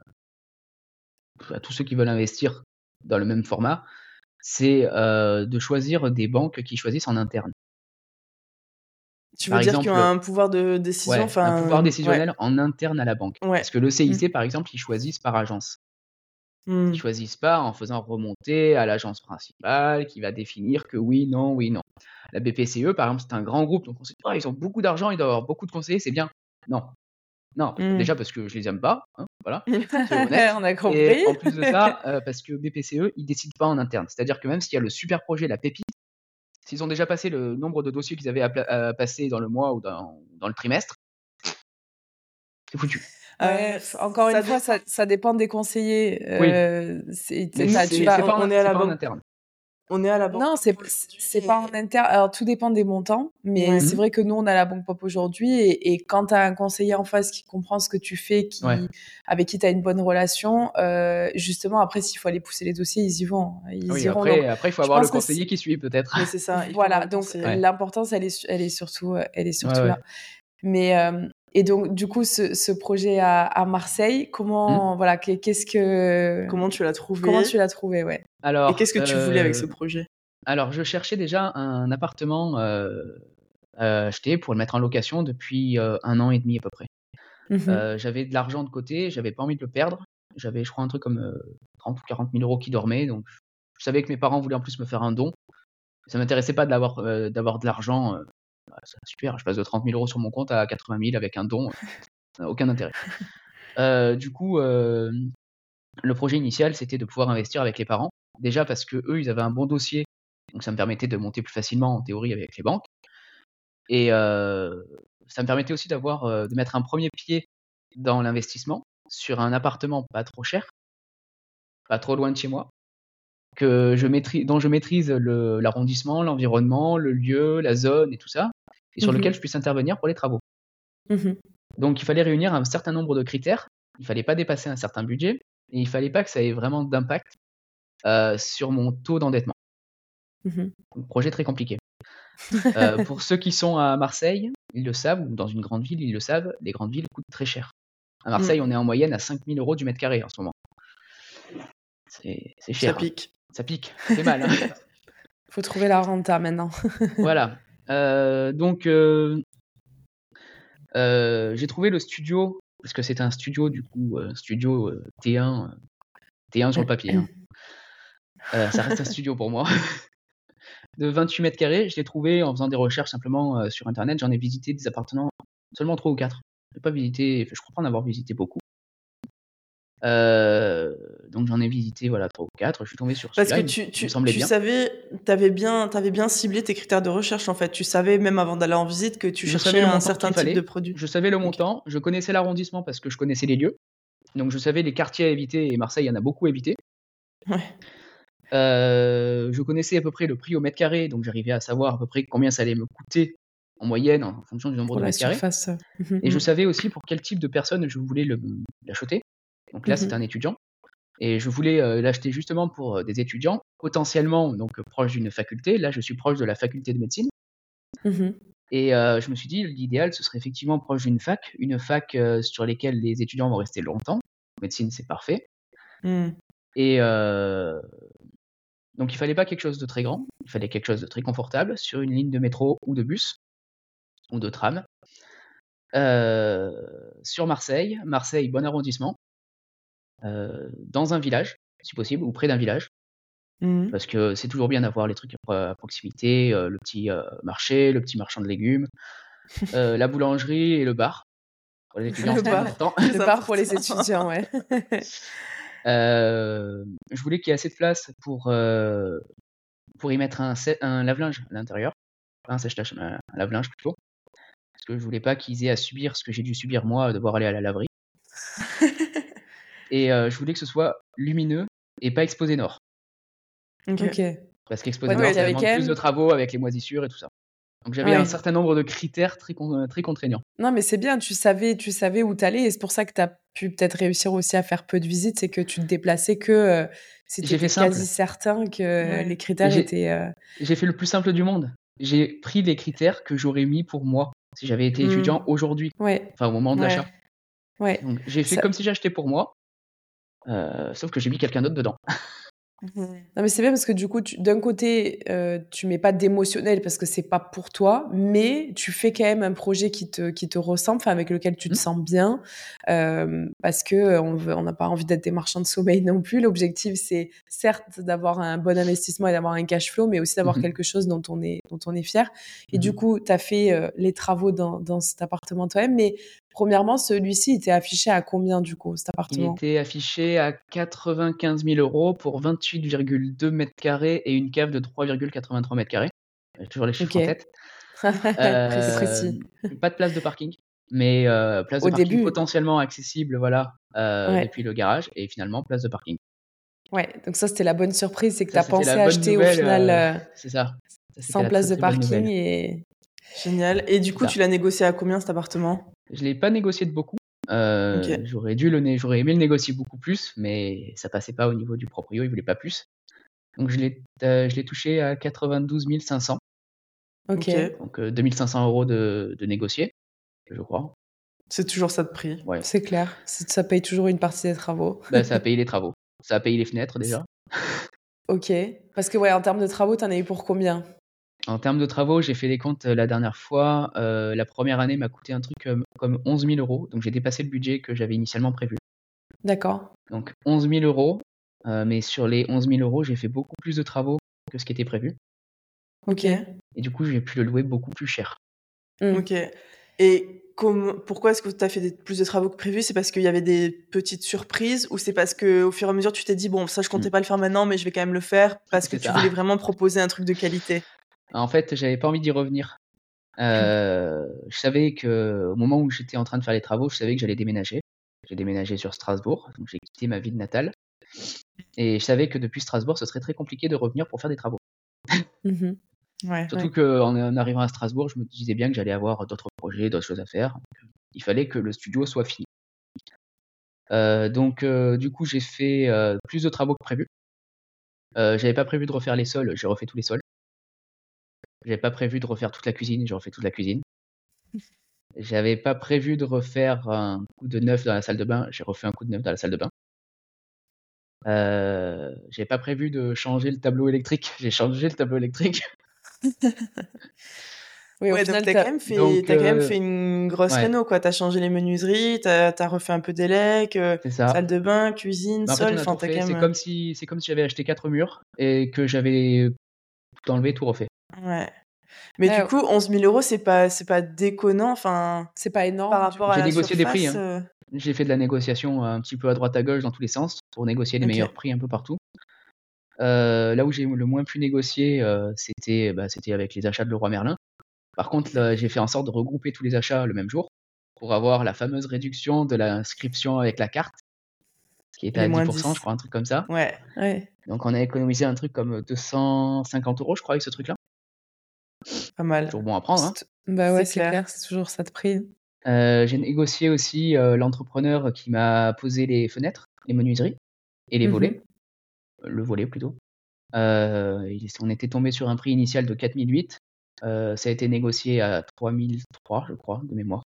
Speaker 2: à tous ceux qui veulent investir dans le même format, c'est euh, de choisir des banques qui choisissent en interne.
Speaker 3: Tu veux dire qu'ils ont un pouvoir de décision
Speaker 2: ouais, Un pouvoir décisionnel en interne à la banque. Parce que le CIC, mmh. par exemple, ils choisissent par agence. Mmh. Ils choisissent pas en faisant remonter à l'agence principale qui va définir que oui, non, oui, non. La BPCE, par exemple, c'est un grand groupe, donc on se dit, oh, ils ont beaucoup d'argent, ils doivent avoir beaucoup de conseillers, c'est bien. Non. Non, mmh. déjà parce que je les aime pas, hein, voilà.
Speaker 3: on a compris.
Speaker 2: Et en plus de ça, euh, parce que BPCE, ils décident pas en interne. C'est-à-dire que même s'il y a le super projet, la pépite, s'ils ont déjà passé le nombre de dossiers qu'ils avaient à, passer dans le mois ou dans, dans le trimestre, c'est foutu.
Speaker 3: Euh, encore une fois, ça, ça, dépend des conseillers.
Speaker 2: Euh, c'est, pas, on est à la banque. interne.
Speaker 3: On est à la banque.
Speaker 1: Non, c'est c'est pas en interne. Alors tout dépend des montants, mais c'est vrai que nous on a la banque pop aujourd'hui et, et, quand tu as un conseiller en face qui comprend ce que tu fais, qui avec qui tu as une bonne relation, euh, justement après s'il faut aller pousser les dossiers, ils y vont. Ils
Speaker 2: oui, iront. Après, après il faut avoir le conseiller qui suit peut-être.
Speaker 3: c'est ça.
Speaker 1: Voilà, donc l'importance elle est elle est surtout elle est surtout là. Mais euh, et donc, du coup, ce, ce projet à, à, Marseille, comment, mmh. voilà, qu'est-ce que,
Speaker 3: comment tu l'as trouvé
Speaker 1: Comment tu l'as trouvé, ouais.
Speaker 3: Alors, et qu'est-ce que tu voulais avec ce euh, projet?
Speaker 2: Alors, je cherchais déjà un appartement euh, acheté pour le mettre en location depuis euh, un an et demi à peu près. Mmh euh, j'avais de l'argent de côté, j'avais pas envie de le perdre. J'avais, je crois, un truc comme 30 ou 40 000 euros qui dormaient, donc je savais que mes parents voulaient en plus me faire un don. Ça m'intéressait pas d'avoir d'avoir de l'argent bah, c'est super, je passe de 30 000 euros sur mon compte à 80 000 avec un don, ça n'a aucun intérêt. Euh, du coup, euh, le projet initial, c'était de pouvoir investir avec les parents. Déjà parce que eux, ils avaient un bon dossier, donc ça me permettait de monter plus facilement en théorie avec les banques. Et euh, ça me permettait aussi d'avoir, de mettre un premier pied dans l'investissement sur un appartement pas trop cher, pas trop loin de chez moi, que je maîtrise, dont je maîtrise l'arrondissement, l'environnement, le lieu, la zone et tout ça, et sur mmh lequel je puisse intervenir pour les travaux. Mmh Donc il fallait réunir un certain nombre de critères, il fallait pas dépasser un certain budget, et il fallait pas que ça ait vraiment d'impact euh, sur mon taux d'endettement. Mmh projet très compliqué. Euh, pour ceux qui sont à Marseille, ils le savent, ou dans une grande ville, ils le savent, les grandes villes coûtent très cher. À Marseille, on est en moyenne à 5000 euros du mètre carré en ce moment. C'est cher.
Speaker 3: Ça pique.
Speaker 2: Ça pique, c'est mal. Hein.
Speaker 1: Faut trouver la renta maintenant.
Speaker 2: voilà. Euh, donc, euh, euh, j'ai trouvé le studio parce que c'était un studio, du coup, un studio T1, T1 sur le papier. Hein. ça reste un studio pour moi. de 28 mètres carrés, je l'ai trouvé en faisant des recherches simplement sur Internet. J'en ai visité des appartements, seulement 3 ou 4. Je pas visité, je crois pas en avoir visité beaucoup. Euh, donc j'en ai visité voilà trois ou quatre. Je suis tombé sur
Speaker 3: parce que tu, tu, tu savais, t'avais bien, avais bien ciblé tes critères de recherche en fait. Tu savais même avant d'aller en visite que tu cherchais un certain type de produit.
Speaker 2: Je savais le montant, je connaissais l'arrondissement parce que je connaissais les lieux. Donc je savais les quartiers à éviter et Marseille il y en a beaucoup à éviter. Ouais. Euh, je connaissais à peu près le prix au mètre carré, donc j'arrivais à savoir à peu près combien ça allait me coûter en moyenne en fonction du nombre de mètres carrés. Et je savais aussi pour quel type de personne je voulais l'acheter. Donc là, c'est un étudiant. Et je voulais euh, l'acheter justement pour euh, des étudiants, potentiellement donc proche d'une faculté. Là, je suis proche de la faculté de médecine. Mmh et euh, je me suis dit, l'idéal, ce serait effectivement proche d'une fac, une fac sur laquelle les étudiants vont rester longtemps. Médecine, c'est parfait. Mmh. Et donc, il fallait pas quelque chose de très grand, il fallait quelque chose de très confortable sur une ligne de métro ou de bus ou de tram. sur Marseille, Marseille, bon arrondissement. Euh, dans un village, si possible, ou près d'un village. Mmh. Parce que c'est toujours bien d'avoir les trucs à proximité, euh, le petit euh, marché, le petit marchand de légumes, la boulangerie et le bar.
Speaker 3: Pour les étudiants, le, bar. le bar pour les étudiants, ouais.
Speaker 2: je voulais qu'il y ait assez de place pour, pour y mettre un, un lave-linge à l'intérieur. Un sèche-tâche, un lave-linge plutôt. Parce que je voulais pas qu'ils aient à subir ce que j'ai dû subir moi, devoir aller à la laverie. Et euh, je voulais que ce soit lumineux et pas exposé nord.
Speaker 3: Ok.
Speaker 2: Parce qu'exposé nord, ça demande plus de travaux avec les moisissures et tout ça. Donc j'avais un certain nombre de critères très, très contraignants.
Speaker 3: Non, mais c'est bien, tu savais, tu savais où t'allais et c'est pour ça que tu as pu peut-être réussir aussi à faire peu de visites, c'est que tu te déplaçais que euh, c'était quasi certain que les critères étaient. Euh,
Speaker 2: j'ai fait le plus simple du monde. J'ai pris les critères que j'aurais mis pour moi si j'avais été étudiant mmh. aujourd'hui,
Speaker 3: ouais.
Speaker 2: enfin au moment de l'achat.
Speaker 3: Ouais.
Speaker 2: J'ai fait comme si j'achetais pour moi, euh, sauf que j'ai mis quelqu'un d'autre dedans.
Speaker 3: Mmh. Non mais c'est bien parce que du coup, d'un côté, euh, tu mets pas d'émotionnel parce que c'est pas pour toi, mais tu fais quand même un projet qui te, qui te ressemble, avec lequel tu te mmh. sens bien, euh, parce que on n'a pas envie d'être des marchands de sommeil non plus. L'objectif, c'est certes d'avoir un bon investissement et d'avoir un cash flow, mais aussi d'avoir mmh quelque chose dont on est, dont on est fier. Et du coup, tu as fait euh, les travaux dans, dans cet appartement toi-même, mais Premièrement, celui-ci était affiché à combien du coup, cet appartement?
Speaker 2: Il était affiché à 95 000 euros pour 28,2 mètres carrés et une cave de 3,83 mètres carrés. J'ai toujours les chiffres en tête.
Speaker 3: euh,
Speaker 2: pas de place de parking, mais euh, place de parking potentiellement accessible, voilà, euh, depuis le garage, et finalement place de parking.
Speaker 3: Ouais, donc ça c'était la bonne surprise, c'est que tu as pensé acheter au final euh,
Speaker 2: c'est ça.
Speaker 3: sans place de parking et génial. Et du coup, tu l'as négocié à combien cet appartement?
Speaker 2: Je l'ai pas négocié de beaucoup. Euh, j'aurais dû le, j'aurais aimé le négocier beaucoup plus, mais ça passait pas au niveau du proprio, il voulait pas plus. Donc je l'ai, euh, je l'ai touché à 92 500.
Speaker 3: Ok.
Speaker 2: Donc 2500 euh, euros de, de négocier, je crois.
Speaker 3: C'est toujours ça de prix.
Speaker 2: Ouais.
Speaker 3: C'est clair. Ça paye toujours une partie des travaux.
Speaker 2: Bah, ça a payé les travaux. Ça a payé les fenêtres déjà.
Speaker 3: ok. Parce que ouais, en termes de travaux, t'en as eu pour combien?
Speaker 2: En termes de travaux, j'ai fait les comptes euh, la dernière fois. Euh, la première année m'a coûté un truc comme, 11 000 euros. Donc j'ai dépassé le budget que j'avais initialement prévu.
Speaker 3: D'accord.
Speaker 2: Donc 11 000 euros. Euh, mais sur les 11 000 euros, j'ai fait beaucoup plus de travaux que ce qui était prévu.
Speaker 3: Ok.
Speaker 2: Et du coup, j'ai pu le louer beaucoup plus cher.
Speaker 3: Mmh. Ok. Et pourquoi est-ce que tu as fait plus de travaux que prévu? C'est parce qu'il y avait des petites surprises ou c'est parce qu'au fur et à mesure, tu t'es dit, bon, ça, je comptais mmh. pas le faire maintenant, mais je vais quand même le faire parce que tu voulais vraiment proposer un truc de qualité?
Speaker 2: En fait, j'avais pas envie d'y revenir. Euh, je savais que au moment où j'étais en train de faire les travaux, je savais que j'allais déménager. J'ai déménagé sur Strasbourg, donc j'ai quitté ma ville natale. Et je savais que depuis Strasbourg, ce serait très compliqué de revenir pour faire des travaux.
Speaker 3: Mmh
Speaker 2: Surtout qu'en en arrivant à Strasbourg, je me disais bien que j'allais avoir d'autres projets, d'autres choses à faire. il fallait que le studio soit fini. Euh, donc, euh, du coup, j'ai fait plus de travaux que prévu. J'avais pas prévu de refaire les sols, j'ai refait tous les sols. J'avais pas prévu de refaire toute la cuisine, j'ai refait toute la cuisine. J'avais pas prévu de refaire un coup de neuf dans la salle de bain, j'ai refait un coup de neuf dans la salle de bain. Euh, j'avais pas prévu de changer le tableau électrique, j'ai changé le tableau électrique.
Speaker 3: Oui, ouais, donc t'as quand, même fait, as quand même fait une grosse réno, quoi. T'as changé les menuiseries, t'as as refait un peu d'élec, salle de bain, cuisine, sol.
Speaker 2: Enfin, C'est comme si, c'est comme si j'avais acheté quatre murs et que j'avais tout enlevé, tout refait.
Speaker 3: Ouais. Mais du coup, 11 000 euros, c'est pas, c'est pas déconnant. Enfin,
Speaker 1: c'est pas énorme.
Speaker 3: Par rapport à
Speaker 2: J'ai négocié des prix. Hein. J'ai fait de la négociation un petit peu à droite à gauche dans tous les sens pour négocier les meilleurs prix un peu partout. Euh, là où j'ai le moins pu négocier, euh, c'était bah, c'était avec les achats de Leroy Merlin. Par contre, j'ai fait en sorte de regrouper tous les achats le même jour pour avoir la fameuse réduction de l'inscription avec la carte, qui était à 10%, je crois, un truc comme ça.
Speaker 3: Ouais. ouais.
Speaker 2: Donc on a économisé un truc comme 250 euros, je crois, avec ce truc-là.
Speaker 3: Pas mal.
Speaker 2: Toujours bon à prendre. Hein.
Speaker 1: Bah ouais, c'est clair, c'est toujours ça de prix.
Speaker 2: Euh, j'ai négocié aussi l'entrepreneur qui m'a posé les fenêtres, les menuiseries et les mmh volets le volet plutôt. Euh, on était tombé sur un prix initial de 4008. Euh, ça a été négocié à 3003, je crois, de mémoire.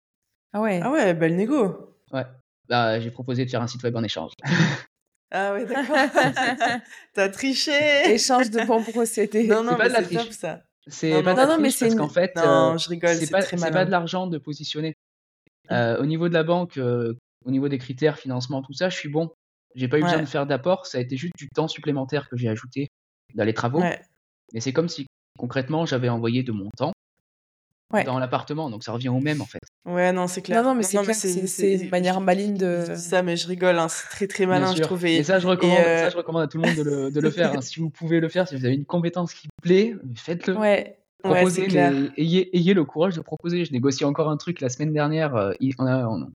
Speaker 3: Ah ouais. Ah ouais, belle négo.
Speaker 2: Ouais. Bah, j'ai proposé de faire un site web en échange.
Speaker 3: Ah ouais, d'accord. T'as triché.
Speaker 1: Échange de bons procédés.
Speaker 3: Non, non, c'est top ça.
Speaker 2: C'est pas non, non, mais parce qu'en fait,
Speaker 3: non, euh, je rigole,
Speaker 2: c'est pas, pas de l'argent de positionner. Mmh. au niveau de la banque, au niveau des critères, financement, tout ça, je suis bon. J'ai pas eu besoin de faire d'apport, ça a été juste du temps supplémentaire que j'ai ajouté dans les travaux. Mais c'est comme si concrètement j'avais envoyé de mon temps dans l'appartement, donc ça revient au même en fait.
Speaker 3: Ouais, non, c'est clair.
Speaker 1: Non, non, mais c'est une manière maligne de.
Speaker 3: Je dis ça, mais je rigole, hein, c'est très très malin, je trouvais.
Speaker 2: Et ça, je recommande, ça, euh je recommande à tout le monde de le, de le faire. Hein. Si vous pouvez le faire, si vous avez une compétence qui vous plaît, faites-le.
Speaker 3: Ouais.
Speaker 2: Proposez, ayez, ayez, le courage de proposer. Je négocie encore un truc la semaine dernière euh, en,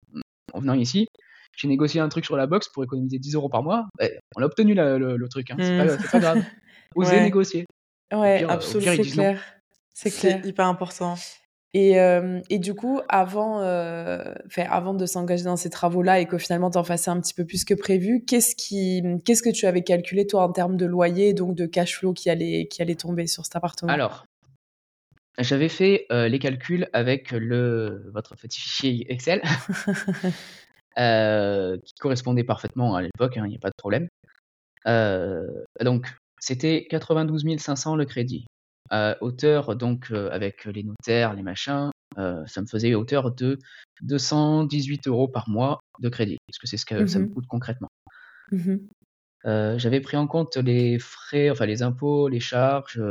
Speaker 2: en venant ici j'ai négocié un truc sur la box pour économiser 10 euros par mois. Eh, on a obtenu le, truc, hein. c'est pas, pas, grave. Osez négocier.
Speaker 1: Ouais, absolument. C'est clair. C'est clair.
Speaker 3: hyper important.
Speaker 1: Et, euh, et, du coup, avant, euh, avant de s'engager dans ces travaux-là et que finalement tu en fasses un petit peu plus que prévu, qu'est-ce, qui, qu'est-ce que tu avais calculé toi en termes de loyer, donc de cash flow qui allait, qui allait tomber sur cet appartement?
Speaker 2: Alors, j'avais fait euh, les calculs avec le, votre petit fichier Excel. Euh, qui correspondait parfaitement à l'époque, hein, il n'y a pas de problème. Donc, c'était 92 500 le crédit. À hauteur, donc, euh, avec les notaires, les machins, ça me faisait hauteur de 218 euros par mois de crédit, parce que c'est ce que ça me mmh coûte concrètement. Mmh j'avais pris en compte les frais, enfin les impôts, les charges,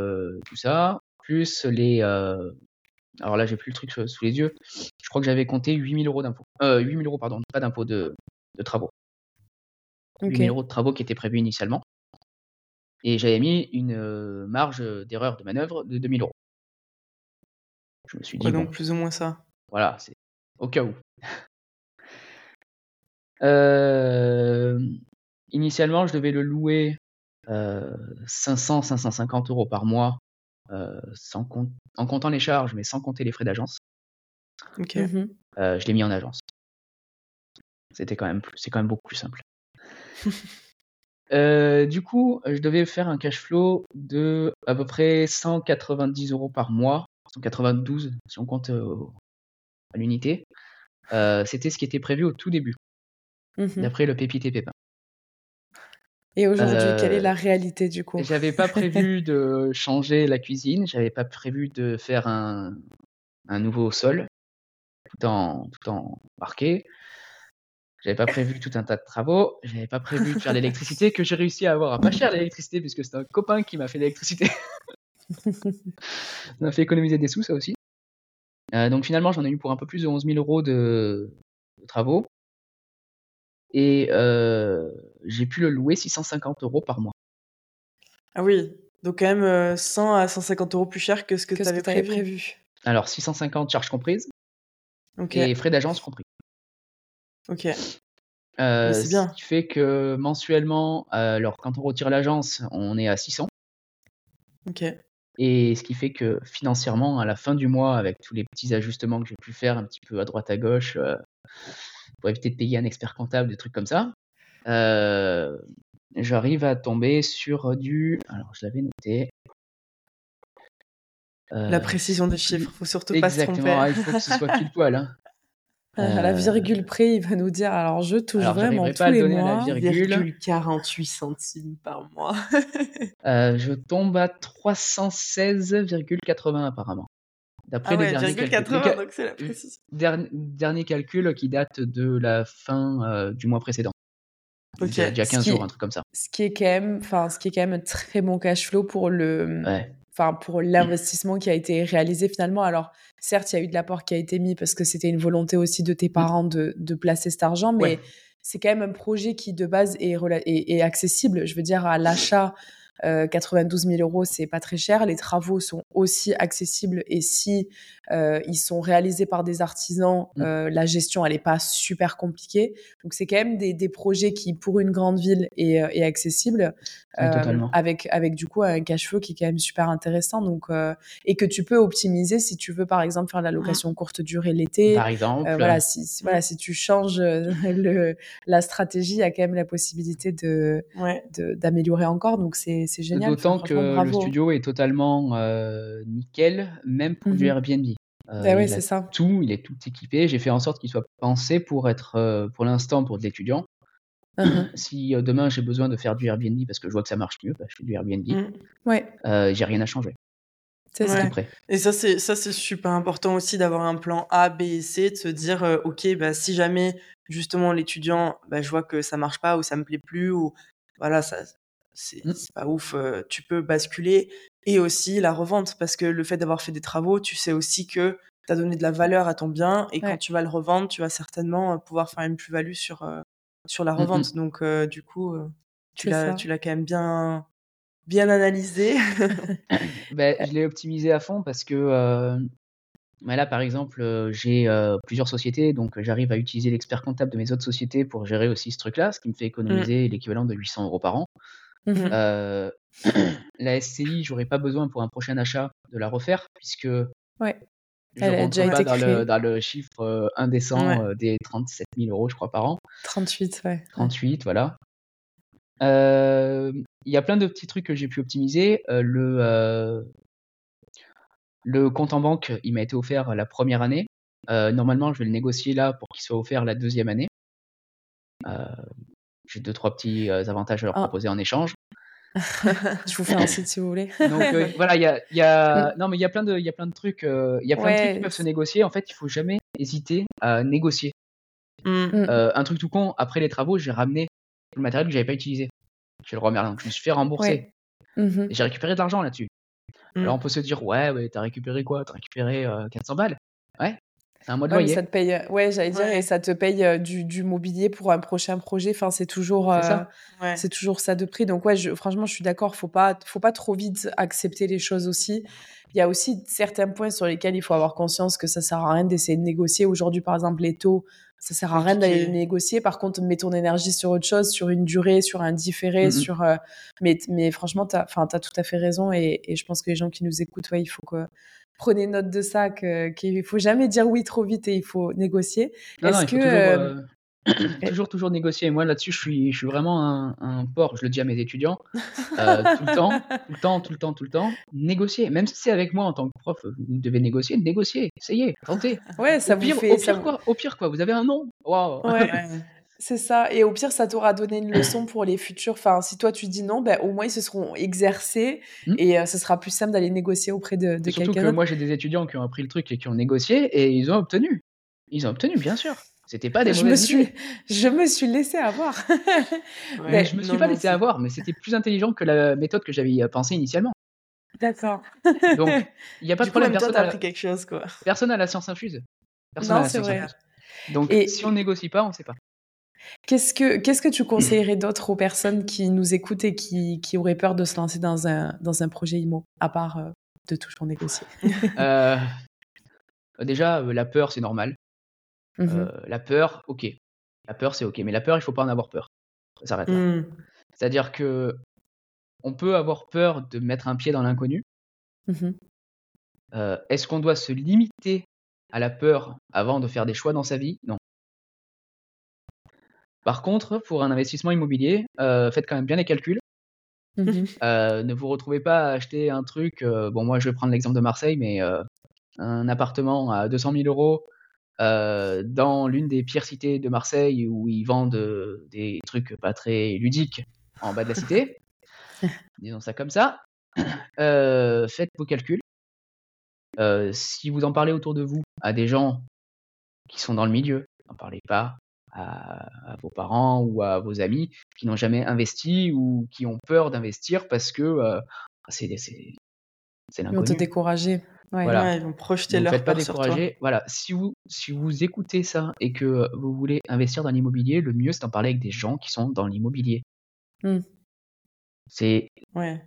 Speaker 2: tout ça, plus les, alors là, j'ai plus le truc sous les yeux. Je crois que j'avais compté 8000 euros d'impôts. Euh, 8000 euros, pardon, pas d'impôts, de, de, travaux. 8000 euros de travaux qui étaient prévus initialement. Et j'avais mis une euh, marge d'erreur de manœuvre de 2000 euros.
Speaker 3: Je me suis dit. donc plus ou moins ça?
Speaker 2: Voilà, c'est au cas où. Euh, initialement, je devais le louer 500-550 euh, euros par mois euh, sans en comptant les charges, mais sans compter les frais d'agence.
Speaker 3: Ok. Mmh
Speaker 2: euh, je l'ai mis en agence. C'était quand même c'est quand même beaucoup plus simple. Euh, du coup, je devais faire un cash flow de à peu près 190 euros par mois, 192 si on compte à l'unité. C'était ce qui était prévu au tout début, mmh d'après le Pépite et Pépin.
Speaker 1: Et aujourd'hui, quelle est la réalité du coup?
Speaker 2: J'avais pas prévu de changer la cuisine, j'avais pas prévu de faire un, un nouveau sol, tout en, tout en marqué. J'avais pas prévu tout un tas de travaux, j'avais pas prévu de faire l'électricité que j'ai réussi à avoir à pas cher l'électricité puisque c'est un copain qui m'a fait l'électricité. ça m'a fait économiser des sous ça aussi. Euh, donc finalement j'en ai eu pour un peu plus de 11 000 euros de, de travaux et euh, j'ai pu le louer 650 euros par mois.
Speaker 3: Ah oui, donc quand même 100 euh, à 150 euros plus cher que ce que, tu avais prévu.
Speaker 2: Alors 650 charges comprises et frais d'agence compris.
Speaker 3: Ok.
Speaker 2: Euh, c'est bien. Ce qui fait que mensuellement, alors quand on retire l'agence, on est à 600.
Speaker 3: Ok.
Speaker 2: Et ce qui fait que financièrement, à la fin du mois, avec tous les petits ajustements que j'ai pu faire un petit peu à droite à gauche, pour éviter de payer un expert comptable, des trucs comme ça, euh, j'arrive à tomber sur du. Alors, je l'avais noté.
Speaker 3: la précision des chiffres, faut surtout pas se tromper.
Speaker 2: Exactement, il faut que ce soit pile poil. Hein.
Speaker 1: À la euh, virgule près, il va nous dire alors je touche vraiment tous les mois.
Speaker 3: À la virgule. 48 centimes par mois.
Speaker 2: euh, je tombe à 316,80 apparemment D'après
Speaker 3: ah les derniers calculs, donc c'est la précision.
Speaker 2: Dernier, calcul qui date de la fin du mois précédent. Il y a déjà 15 jours, un truc comme ça.
Speaker 1: Ce qui est quand même, enfin, ce qui est quand même un très bon cash flow pour le, enfin, pour l'investissement qui a été réalisé finalement. Alors, certes, il y a eu de l'apport qui a été mis parce que c'était une volonté aussi de tes mmh. parents de, de placer cet argent, mais c'est quand même un projet qui de base est, est, est accessible. Je veux dire, à l'achat 92 euh, 000 euros, c'est pas très cher. Les travaux sont aussi accessibles et si euh, ils sont réalisés par des artisans, mmh. euh, la gestion elle est pas super compliquée. Donc c'est quand même des, des, projets qui, pour une grande ville, est, est accessible avec avec du coup un cash flow qui est quand même super intéressant. Donc et que tu peux optimiser si tu veux par exemple faire la location courte durée l'été.
Speaker 2: Par exemple.
Speaker 1: voilà, si, voilà, si tu changes le, la stratégie, il y a quand même la possibilité de d'améliorer encore. Donc c'est c'est génial.
Speaker 2: D'autant que le studio est totalement euh, nickel, même pour du mmh Airbnb.
Speaker 1: Euh, bah c'est ça.
Speaker 2: Tout, il est tout équipé. J'ai fait en sorte qu'il soit pensé pour être, euh, pour l'instant, pour de l'étudiant. Mmh si demain j'ai besoin de faire du Airbnb parce que je vois que ça marche mieux, bah, je fais du Airbnb. Mmh.
Speaker 1: Ouais.
Speaker 2: j'ai rien à changer.
Speaker 3: C'est ça. Et ça, c'est ça, c'est super important aussi d'avoir un plan A, B et C, de se dire, ok, bah si jamais justement l'étudiant, bah, je vois que ça marche pas ou ça me plaît plus ou voilà, ça, Mmh. c'est pas ouf, tu peux basculer. Et aussi la revente, parce que le fait d'avoir fait des travaux, tu sais aussi que tu as donné de la valeur à ton bien et quand tu vas le revendre, tu vas certainement pouvoir faire une plus-value sur, sur la mmh revente. Donc, du coup, tu l'as, tu l'as quand même bien, bien analysé.
Speaker 2: ben, je l'ai optimisé à fond parce que mais là, par exemple, j'ai plusieurs sociétés, donc j'arrive à utiliser l'expert comptable de mes autres sociétés pour gérer aussi ce truc-là, ce qui me fait mmh. économiser l'équivalent de 800 euros par an. Mmh la SCI, j'aurais pas besoin pour un prochain achat de la refaire puisque
Speaker 1: ouais.
Speaker 2: je Elle a déjà pas été dans, le, dans, le, chiffre indécent des 37 000 euros, je crois, par an.
Speaker 1: 38, ouais.
Speaker 2: 38, voilà. Il y a plein de petits trucs que j'ai pu optimiser. le, le compte en banque, il m'a été offert la première année. normalement, je vais le négocier là pour qu'il soit offert la deuxième année. J'ai deux, trois petits euh, avantages à leur ah. proposer en échange.
Speaker 1: je vous fais un site si vous voulez.
Speaker 2: Donc euh, voilà, il y a, y a... Mm. non mais il y a plein de, il y a plein de trucs, euh, il y a plein de trucs qui peuvent se négocier. En fait, il faut jamais hésiter à négocier. Mm. Mm. un truc tout con. Après les travaux, j'ai ramené le matériel que j'avais pas utilisé. Chez le roi Merlin, je me suis fait rembourser. Mm-hmm. J'ai récupéré de l'argent là-dessus. Alors on peut se dire ouais, ouais, t'as récupéré quoi? T'as récupéré 400 balles. Ouais, un mois de loyer.
Speaker 1: Ça te paye, ouais, j'allais dire, et ça te paye euh, du, du, mobilier pour un prochain projet. Enfin, c'est toujours, ça. Euh, c'est toujours ça de prix. Donc ouais, je, franchement, je suis d'accord. Faut pas, faut pas trop vite accepter les choses aussi. Il y a aussi certains points sur lesquels il faut avoir conscience que ça sert à rien d'essayer de négocier. Aujourd'hui, par exemple, les taux, ça sert à rien d'aller négocier. Par contre, mets ton énergie sur autre chose, sur une durée, sur un différé, sur. Euh, mais, mais franchement, t'as, enfin, as tout à fait raison. Et, et, je pense que les gens qui nous écoutent, ouais, il faut que prenez note de ça, qu'il ne faut jamais dire oui trop vite et il faut négocier.
Speaker 2: Est-ce que. Euh, euh, toujours, toujours, négocier. Moi, là-dessus, je suis, je suis vraiment un, un porc. Je le dis à mes étudiants. Euh, tout le temps, tout le temps, tout le temps, tout le temps. Négocier. Même si c'est avec moi en tant que prof, vous devez négocier. Négocier. Essayez. Tentez.
Speaker 1: Ouais, ça
Speaker 2: au
Speaker 1: vous
Speaker 2: pire,
Speaker 1: fait.
Speaker 2: Au pire, quoi, au pire, quoi. Vous avez un nom. Waouh.
Speaker 1: Ouais. C'est ça. Et au pire, ça t'aura donné une leçon pour les futurs. Enfin, si toi tu dis non, ben, au moins ils se seront exercés mmh. et euh, ce sera plus simple d'aller négocier auprès de, de quelqu'un.
Speaker 2: Surtout que moi j'ai des étudiants qui ont appris le truc et qui ont négocié et ils ont obtenu. Ils ont obtenu, bien sûr. C'était pas des je me
Speaker 1: suis, Je me suis laissé avoir.
Speaker 2: mais je me suis pas laissé avoir, mais c'était plus intelligent que la méthode que j'avais pensée initialement.
Speaker 1: D'accord.
Speaker 2: Donc, il n'y a pas de problème.
Speaker 3: Personne n'a appris quelque chose, quoi.
Speaker 2: Personne n'a la science infuse. Personne non, c'est vrai. Donc, et... si on négocie pas, on ne sait pas.
Speaker 1: Qu'est-ce que, qu'est-ce que tu conseillerais d'autre aux personnes qui nous écoutent et qui, qui, auraient peur de se lancer dans un, dans un projet IMO, à part euh, de toujours négocier
Speaker 2: euh, Déjà, euh, la peur, c'est normal. Mmh la peur, ok. La peur, c'est ok. Mais la peur, il faut pas en avoir peur. Ça s'arrête là. Mmh. C'est-à-dire que on peut avoir peur de mettre un pied dans l'inconnu. Mmh est-ce qu'on doit se limiter à la peur avant de faire des choix dans sa vie? Non. Par contre, pour un investissement immobilier, euh, faites quand même bien les calculs. Mmh euh, ne vous retrouvez pas à acheter un truc. Euh, bon, moi, je vais prendre l'exemple de Marseille, mais un appartement à 200 000 euros dans l'une des pires cités de Marseille où ils vendent des trucs pas très ludiques en bas de la cité. Disons ça comme ça. faites vos calculs. si vous en parlez autour de vous à des gens qui sont dans le milieu, n'en parlez pas à, vos parents ou à vos amis qui n'ont jamais investi ou qui ont peur d'investir parce que euh, c'est
Speaker 1: c'est l'inconnu. Ils vont te décourager.
Speaker 3: voilà. ils vont projeter
Speaker 2: ne
Speaker 3: leur
Speaker 2: faites pas décourager. Voilà, si vous si vous écoutez ça et que vous voulez investir dans l'immobilier, le mieux c'est d'en parler avec des gens qui sont dans l'immobilier. Mmh. C'est
Speaker 3: ouais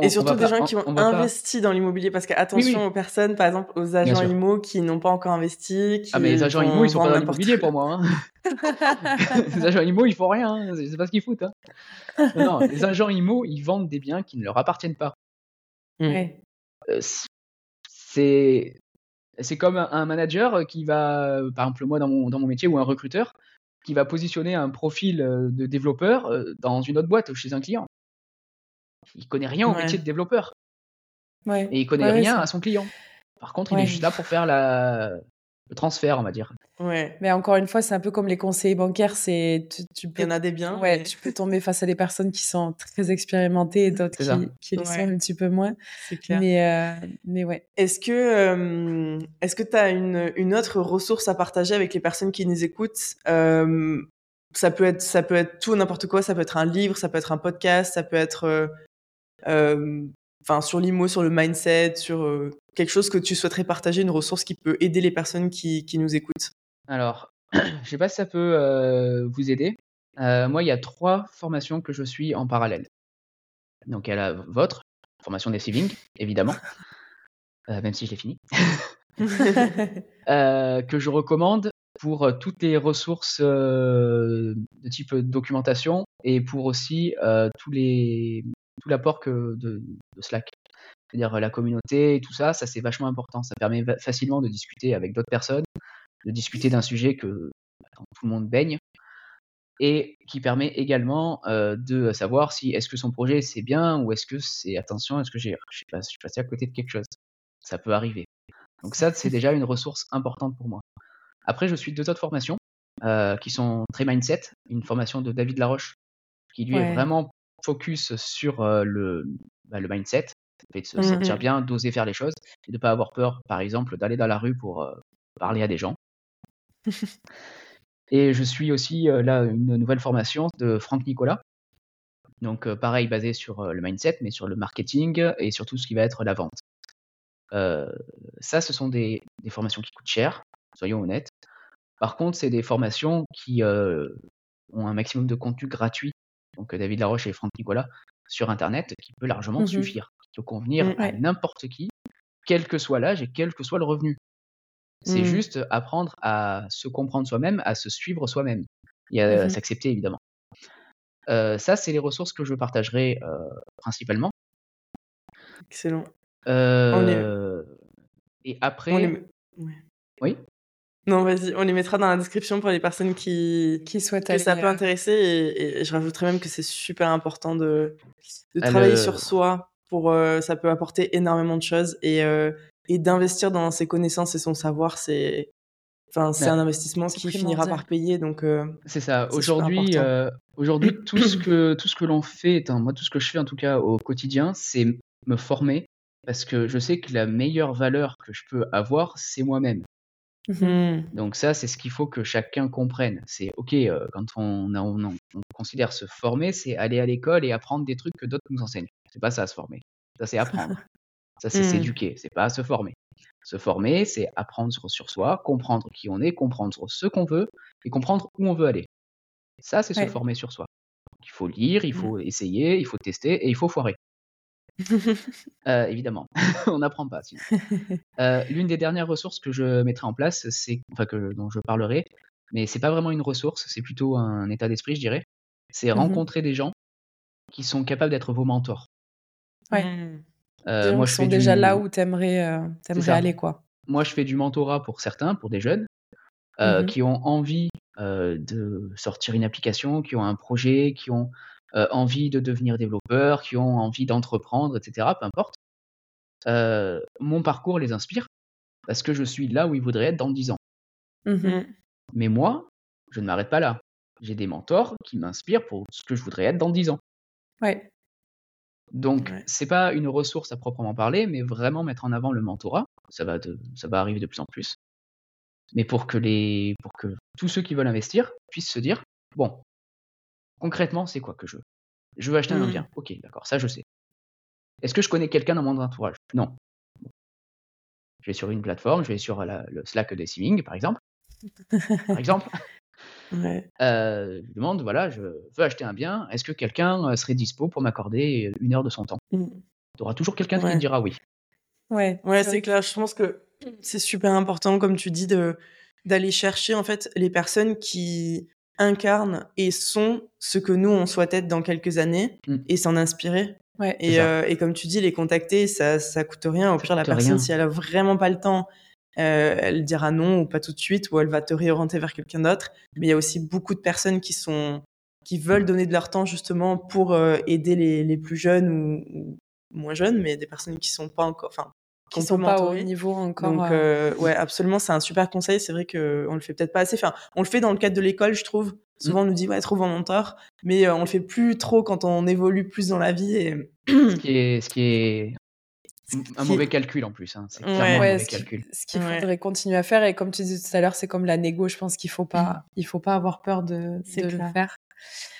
Speaker 3: et surtout des gens qui ont investi dans l'immobilier, parce qu'attention aux personnes, par exemple aux agents IMO qui n'ont pas encore investi.
Speaker 2: ah mais les agents IMO ils sont pas dans l'immobilier pour moi. Hein. les agents IMO ils font rien, hein. c'est pas ce qu'ils foutent. Hein. Non, les agents IMO ils vendent des biens qui ne leur appartiennent pas.
Speaker 3: Euh,
Speaker 2: c'est c'est comme un manager qui va, par exemple moi dans mon, dans mon métier ou un recruteur qui va positionner un profil euh, de développeur euh, dans une autre boîte chez un client. Il connaît rien au métier de développeur.
Speaker 3: Ouais.
Speaker 2: Et il connaît rien à son client. Par contre, il est juste là pour faire la... le transfert, on va dire.
Speaker 3: Ouais.
Speaker 1: Mais encore une fois, c'est un peu comme les conseillers bancaires. C'est tu,
Speaker 3: peux... Il y en a des biens.
Speaker 1: Ouais, tu peux tomber face à des personnes qui sont très expérimentées et d'autres qui, qui le sont un petit peu moins.
Speaker 3: C'est clair.
Speaker 1: Mais, euh, mais ouais.
Speaker 3: Est-ce que euh, est-ce que tu as une, une autre ressource à partager avec les personnes qui nous écoutent? Euh, ça peut être ça peut être tout n'importe quoi ça peut être un livre ça peut être un podcast ça peut être enfin sur l'IMO, sur le mindset, sur euh, quelque chose que tu souhaiterais partager, une ressource qui peut aider les personnes qui, qui nous écoutent?
Speaker 2: Alors, je sais pas si ça peut euh, vous aider. moi, il y a trois formations que je suis en parallèle. Donc, il y a la vôtre, formation des savings, évidemment, même si je l'ai fini, que je recommande pour toutes les ressources de type documentation et pour aussi tous les tout l'apport que de, Slack. C'est-à-dire la communauté et tout ça, ça c'est vachement important. Ça permet facilement de discuter avec d'autres personnes, de discuter d'un sujet que tout le monde baigne et qui permet également euh, de savoir si est-ce que son projet c'est bien ou est-ce que c'est attention, est-ce que j'ai, je, je suis passé à côté de quelque chose. Ça peut arriver. Donc ça c'est déjà une ressource importante pour moi. Après je suis deux autres formations euh, qui sont très mindset, une formation de David Laroche qui lui est vraiment focus sur le, bah, le mindset, de se mmh sentir bien, d'oser faire les choses et de ne pas avoir peur, par exemple, d'aller dans la rue pour parler à des gens. et je suis aussi là une nouvelle formation de Franck Nicolas. Donc pareil, basé sur le mindset, mais sur le marketing et sur tout ce qui va être la vente. ça, ce sont des, des, formations qui coûtent cher, soyons honnêtes. Par contre, c'est des formations qui ont un maximum de contenu gratuit donc David Laroche et Franck Nicolas, sur Internet, qui peut largement mmh suffire, qui peut convenir mmh, à n'importe qui, quel que soit l'âge et quel que soit le revenu. C'est mmh. juste apprendre à se comprendre soi-même, à se suivre soi-même et à s'accepter évidemment. Euh, ça, c'est les ressources que je partagerai euh, principalement.
Speaker 3: Excellent.
Speaker 2: Euh, et après. Oui.
Speaker 3: Non, vas-y, on les mettra dans la description pour les personnes qui,
Speaker 1: qui souhaitent
Speaker 3: que ça peut euh. intéresser. Et, je rajouterais même que c'est super important de, de travailler sur soi. Pour, euh, ça peut apporter énormément de choses. Et, euh, et d'investir dans ses connaissances et son savoir, c'est enfin, c'est un investissement qui finira par payer. Donc,
Speaker 2: c'est ça. Aujourd'hui, aujourd'hui tout ce que, tout ce que l'on fait, moi, tout ce que je fais en tout cas au quotidien, c'est me former. Parce que je sais que la meilleure valeur que je peux avoir, c'est moi-même.
Speaker 3: Mmh.
Speaker 2: Donc ça, c'est ce qu'il faut que chacun comprenne. C'est OK, euh, quand on, on, considère se former, c'est aller à l'école et apprendre des trucs que d'autres nous enseignent. C'est pas ça, se former. Ça, c'est apprendre. ça, c'est mmh. s'éduquer. C'est pas se former. Se former, c'est apprendre sur, soi, comprendre qui on est, comprendre ce qu'on veut et comprendre où on veut aller. Ça, c'est se former sur soi. il faut lire, il mmh. faut essayer, il faut tester et il faut foirer. Euh, évidemment, on n'apprend pas. Euh, l'une des dernières ressources que je mettrai en place, c'est enfin que dont je parlerai, mais c'est pas vraiment une ressource, c'est plutôt un état d'esprit, je dirais. C'est mmh rencontrer des gens qui sont capables d'être vos mentors.
Speaker 1: Ouais. Euh, moi, je sont déjà là où t'aimerais aimerais aller, quoi.
Speaker 2: Moi, je fais du mentorat pour certains, pour des jeunes mmh qui ont envie de sortir une application, qui ont un projet, qui ont euh, envie de devenir développeur, qui ont envie d'entreprendre, etc. Peu importe. Euh, mon parcours les inspire parce que je suis là où ils voudraient être dans 10 ans.
Speaker 3: Mmh
Speaker 2: Mais moi, je ne m'arrête pas là. J'ai des mentors qui m'inspirent pour ce que je voudrais être dans 10 ans.
Speaker 1: Ouais.
Speaker 2: Donc, c'est pas une ressource à proprement parler, mais vraiment mettre en avant le mentorat. Ça va, ça va arriver de plus en plus. Mais pour que, les, pour que tous ceux qui veulent investir puissent se dire bon, concrètement, c'est quoi que je veux? Je veux acheter un mmh. bien. Ok, d'accord, ça je sais. Est-ce que je connais quelqu'un dans mon entourage? Non. Je vais sur une plateforme, je vais sur le Slack des Siming, par exemple. par exemple. Euh, je demande, voilà, je veux acheter un bien, est-ce que quelqu'un euh, serait dispo pour m'accorder une heure de son temps? Mmh. Tu auras toujours quelqu'un qui dira oui.
Speaker 3: Ouais, ouais c'est clair. Je pense que c'est super important, comme tu dis, de d'aller chercher en fait les personnes qui incarnent et sont ce que nous on souhaite être dans quelques années mmh. et s'en inspirer. Ouais, et, euh, et, comme tu dis, les contacter, ça ça coûte rien. Au pire, la personne, si elle a vraiment pas le temps euh, elle dira non ou pas tout de suite, ou elle va te réorienter vers quelqu'un d'autre. Mais il y a aussi beaucoup de personnes qui sont qui veulent donner de leur temps justement pour euh, aider les, les, plus jeunes ou, moins jeunes, mais des personnes qui sont pas encore, enfin,
Speaker 1: qui sont pas au niveau encore.
Speaker 3: Donc euh, ouais, absolument, c'est un super conseil. C'est vrai que on le fait peut-être pas assez. Enfin, on le fait dans le cadre de l'école, je trouve. Souvent, on nous dit ouais, trouve un mentor, mais on le fait plus trop quand on évolue plus dans la vie. Et...
Speaker 2: ce qui est, ce qui est un mauvais calcul en plus. Hein. C'est clairement un mauvais
Speaker 1: ce
Speaker 2: calcul.
Speaker 1: ce qu'il faudrait continuer à faire, et comme tu disais tout à l'heure, c'est comme la négo, je pense qu'il faut pas, mm. il faut pas avoir peur de, de le faire.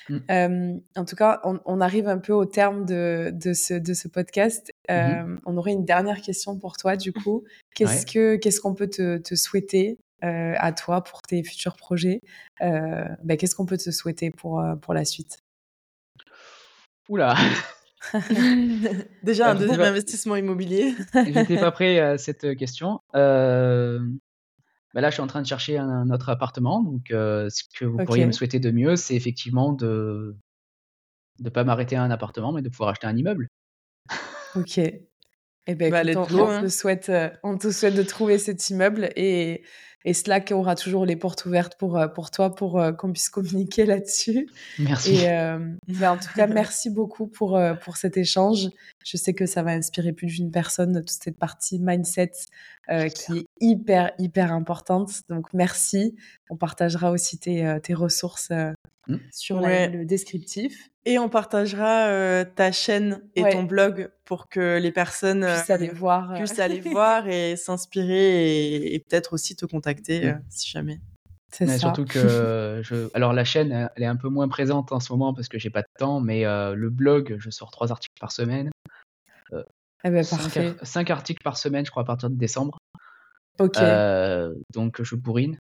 Speaker 1: Mm. Euh, en tout cas, on, on, arrive un peu au terme de, de, ce, de ce podcast. Mm-hmm. Euh, on aurait une dernière question pour toi, du coup. Qu'est-ce que qu'est-ce qu'on peut te, te souhaiter euh, à toi pour tes futurs projets? Ben, Qu'est-ce qu'on peut te souhaiter pour, pour la suite?
Speaker 2: Oula
Speaker 3: Déjà un deuxième investissement immobilier.
Speaker 2: J'étais pas prêt à cette question. Euh, bah là, je suis en train de chercher un, autre appartement. Donc, euh, ce que vous pourriez me souhaiter de mieux, c'est effectivement de ne pas m'arrêter à un appartement, mais de pouvoir acheter un immeuble.
Speaker 1: Ok. Eh ben, bah, on, te hein. souhaite, euh, on te souhaite de trouver cet immeuble et et Slack aura toujours les portes ouvertes pour, euh, pour toi, pour euh, qu'on puisse communiquer là-dessus.
Speaker 2: Merci.
Speaker 1: Et, euh, ben, en tout cas, merci beaucoup pour, pour cet échange. Je sais que ça va inspirer plus d'une personne, toute cette partie mindset qui est hyper, hyper importante. Donc, merci. On partagera aussi tes, tes ressources mmh. sur le descriptif.
Speaker 3: Et on partagera ta chaîne et ton blog pour que les personnes
Speaker 1: puissent aller voir,
Speaker 3: puissent aller voir et s'inspirer et, peut-être aussi te contacter mmh. si jamais.
Speaker 2: C'est ça. Surtout que je... alors la chaîne elle est un peu moins présente en ce moment parce que j'ai pas de temps, mais le blog je sors trois articles par semaine.
Speaker 1: Eh ben, parfait.
Speaker 2: Cinq, articles par semaine, je crois, à partir de décembre.
Speaker 1: Ok.
Speaker 2: donc je bourrine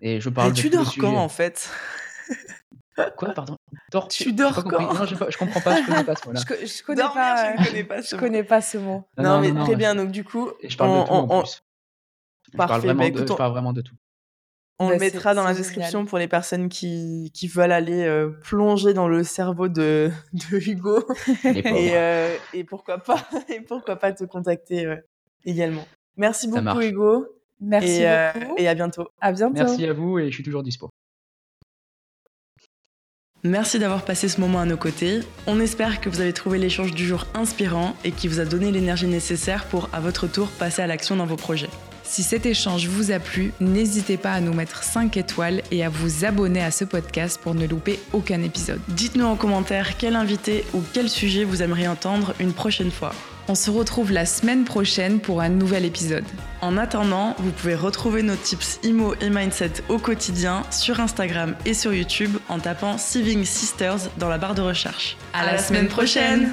Speaker 2: et je parle.
Speaker 3: Et tu dors quand en fait?
Speaker 2: Quoi, pardon?
Speaker 3: Tu dors quand?
Speaker 2: Non, je, je, comprends pas, je connais pas ce mot-là.
Speaker 1: Je, je, connais pas, je connais pas ce, mot. Connais pas ce mot.
Speaker 3: Non, mais très bien, donc du coup...
Speaker 2: je parle on, de tout on, en plus. Je, parle vraiment, bah, de, je parle vraiment de tout.
Speaker 3: On le mettra dans la description pour les personnes qui, qui veulent aller euh, plonger dans le cerveau de, de Hugo. et, euh, et, pourquoi pas, et pourquoi pas te contacter euh, également. Merci beaucoup Hugo.
Speaker 1: Merci
Speaker 3: et,
Speaker 1: beaucoup.
Speaker 3: et à bientôt.
Speaker 1: À bientôt.
Speaker 2: Merci à vous et je suis toujours dispo.
Speaker 1: Merci d'avoir passé ce moment à nos côtés. On espère que vous avez trouvé l'échange du jour inspirant et qui vous a donné l'énergie nécessaire pour, à votre tour, passer à l'action dans vos projets. Si cet échange vous a plu, n'hésitez pas à nous mettre 5 étoiles et à vous abonner à ce podcast pour ne louper aucun épisode. Dites-nous en commentaire quel invité ou quel sujet vous aimeriez entendre une prochaine fois. On se retrouve la semaine prochaine pour un nouvel épisode. En attendant, vous pouvez retrouver nos tips IMO et Mindset au quotidien sur Instagram et sur YouTube en tapant Saving Sisters dans la barre de recherche. À, la, semaine prochaine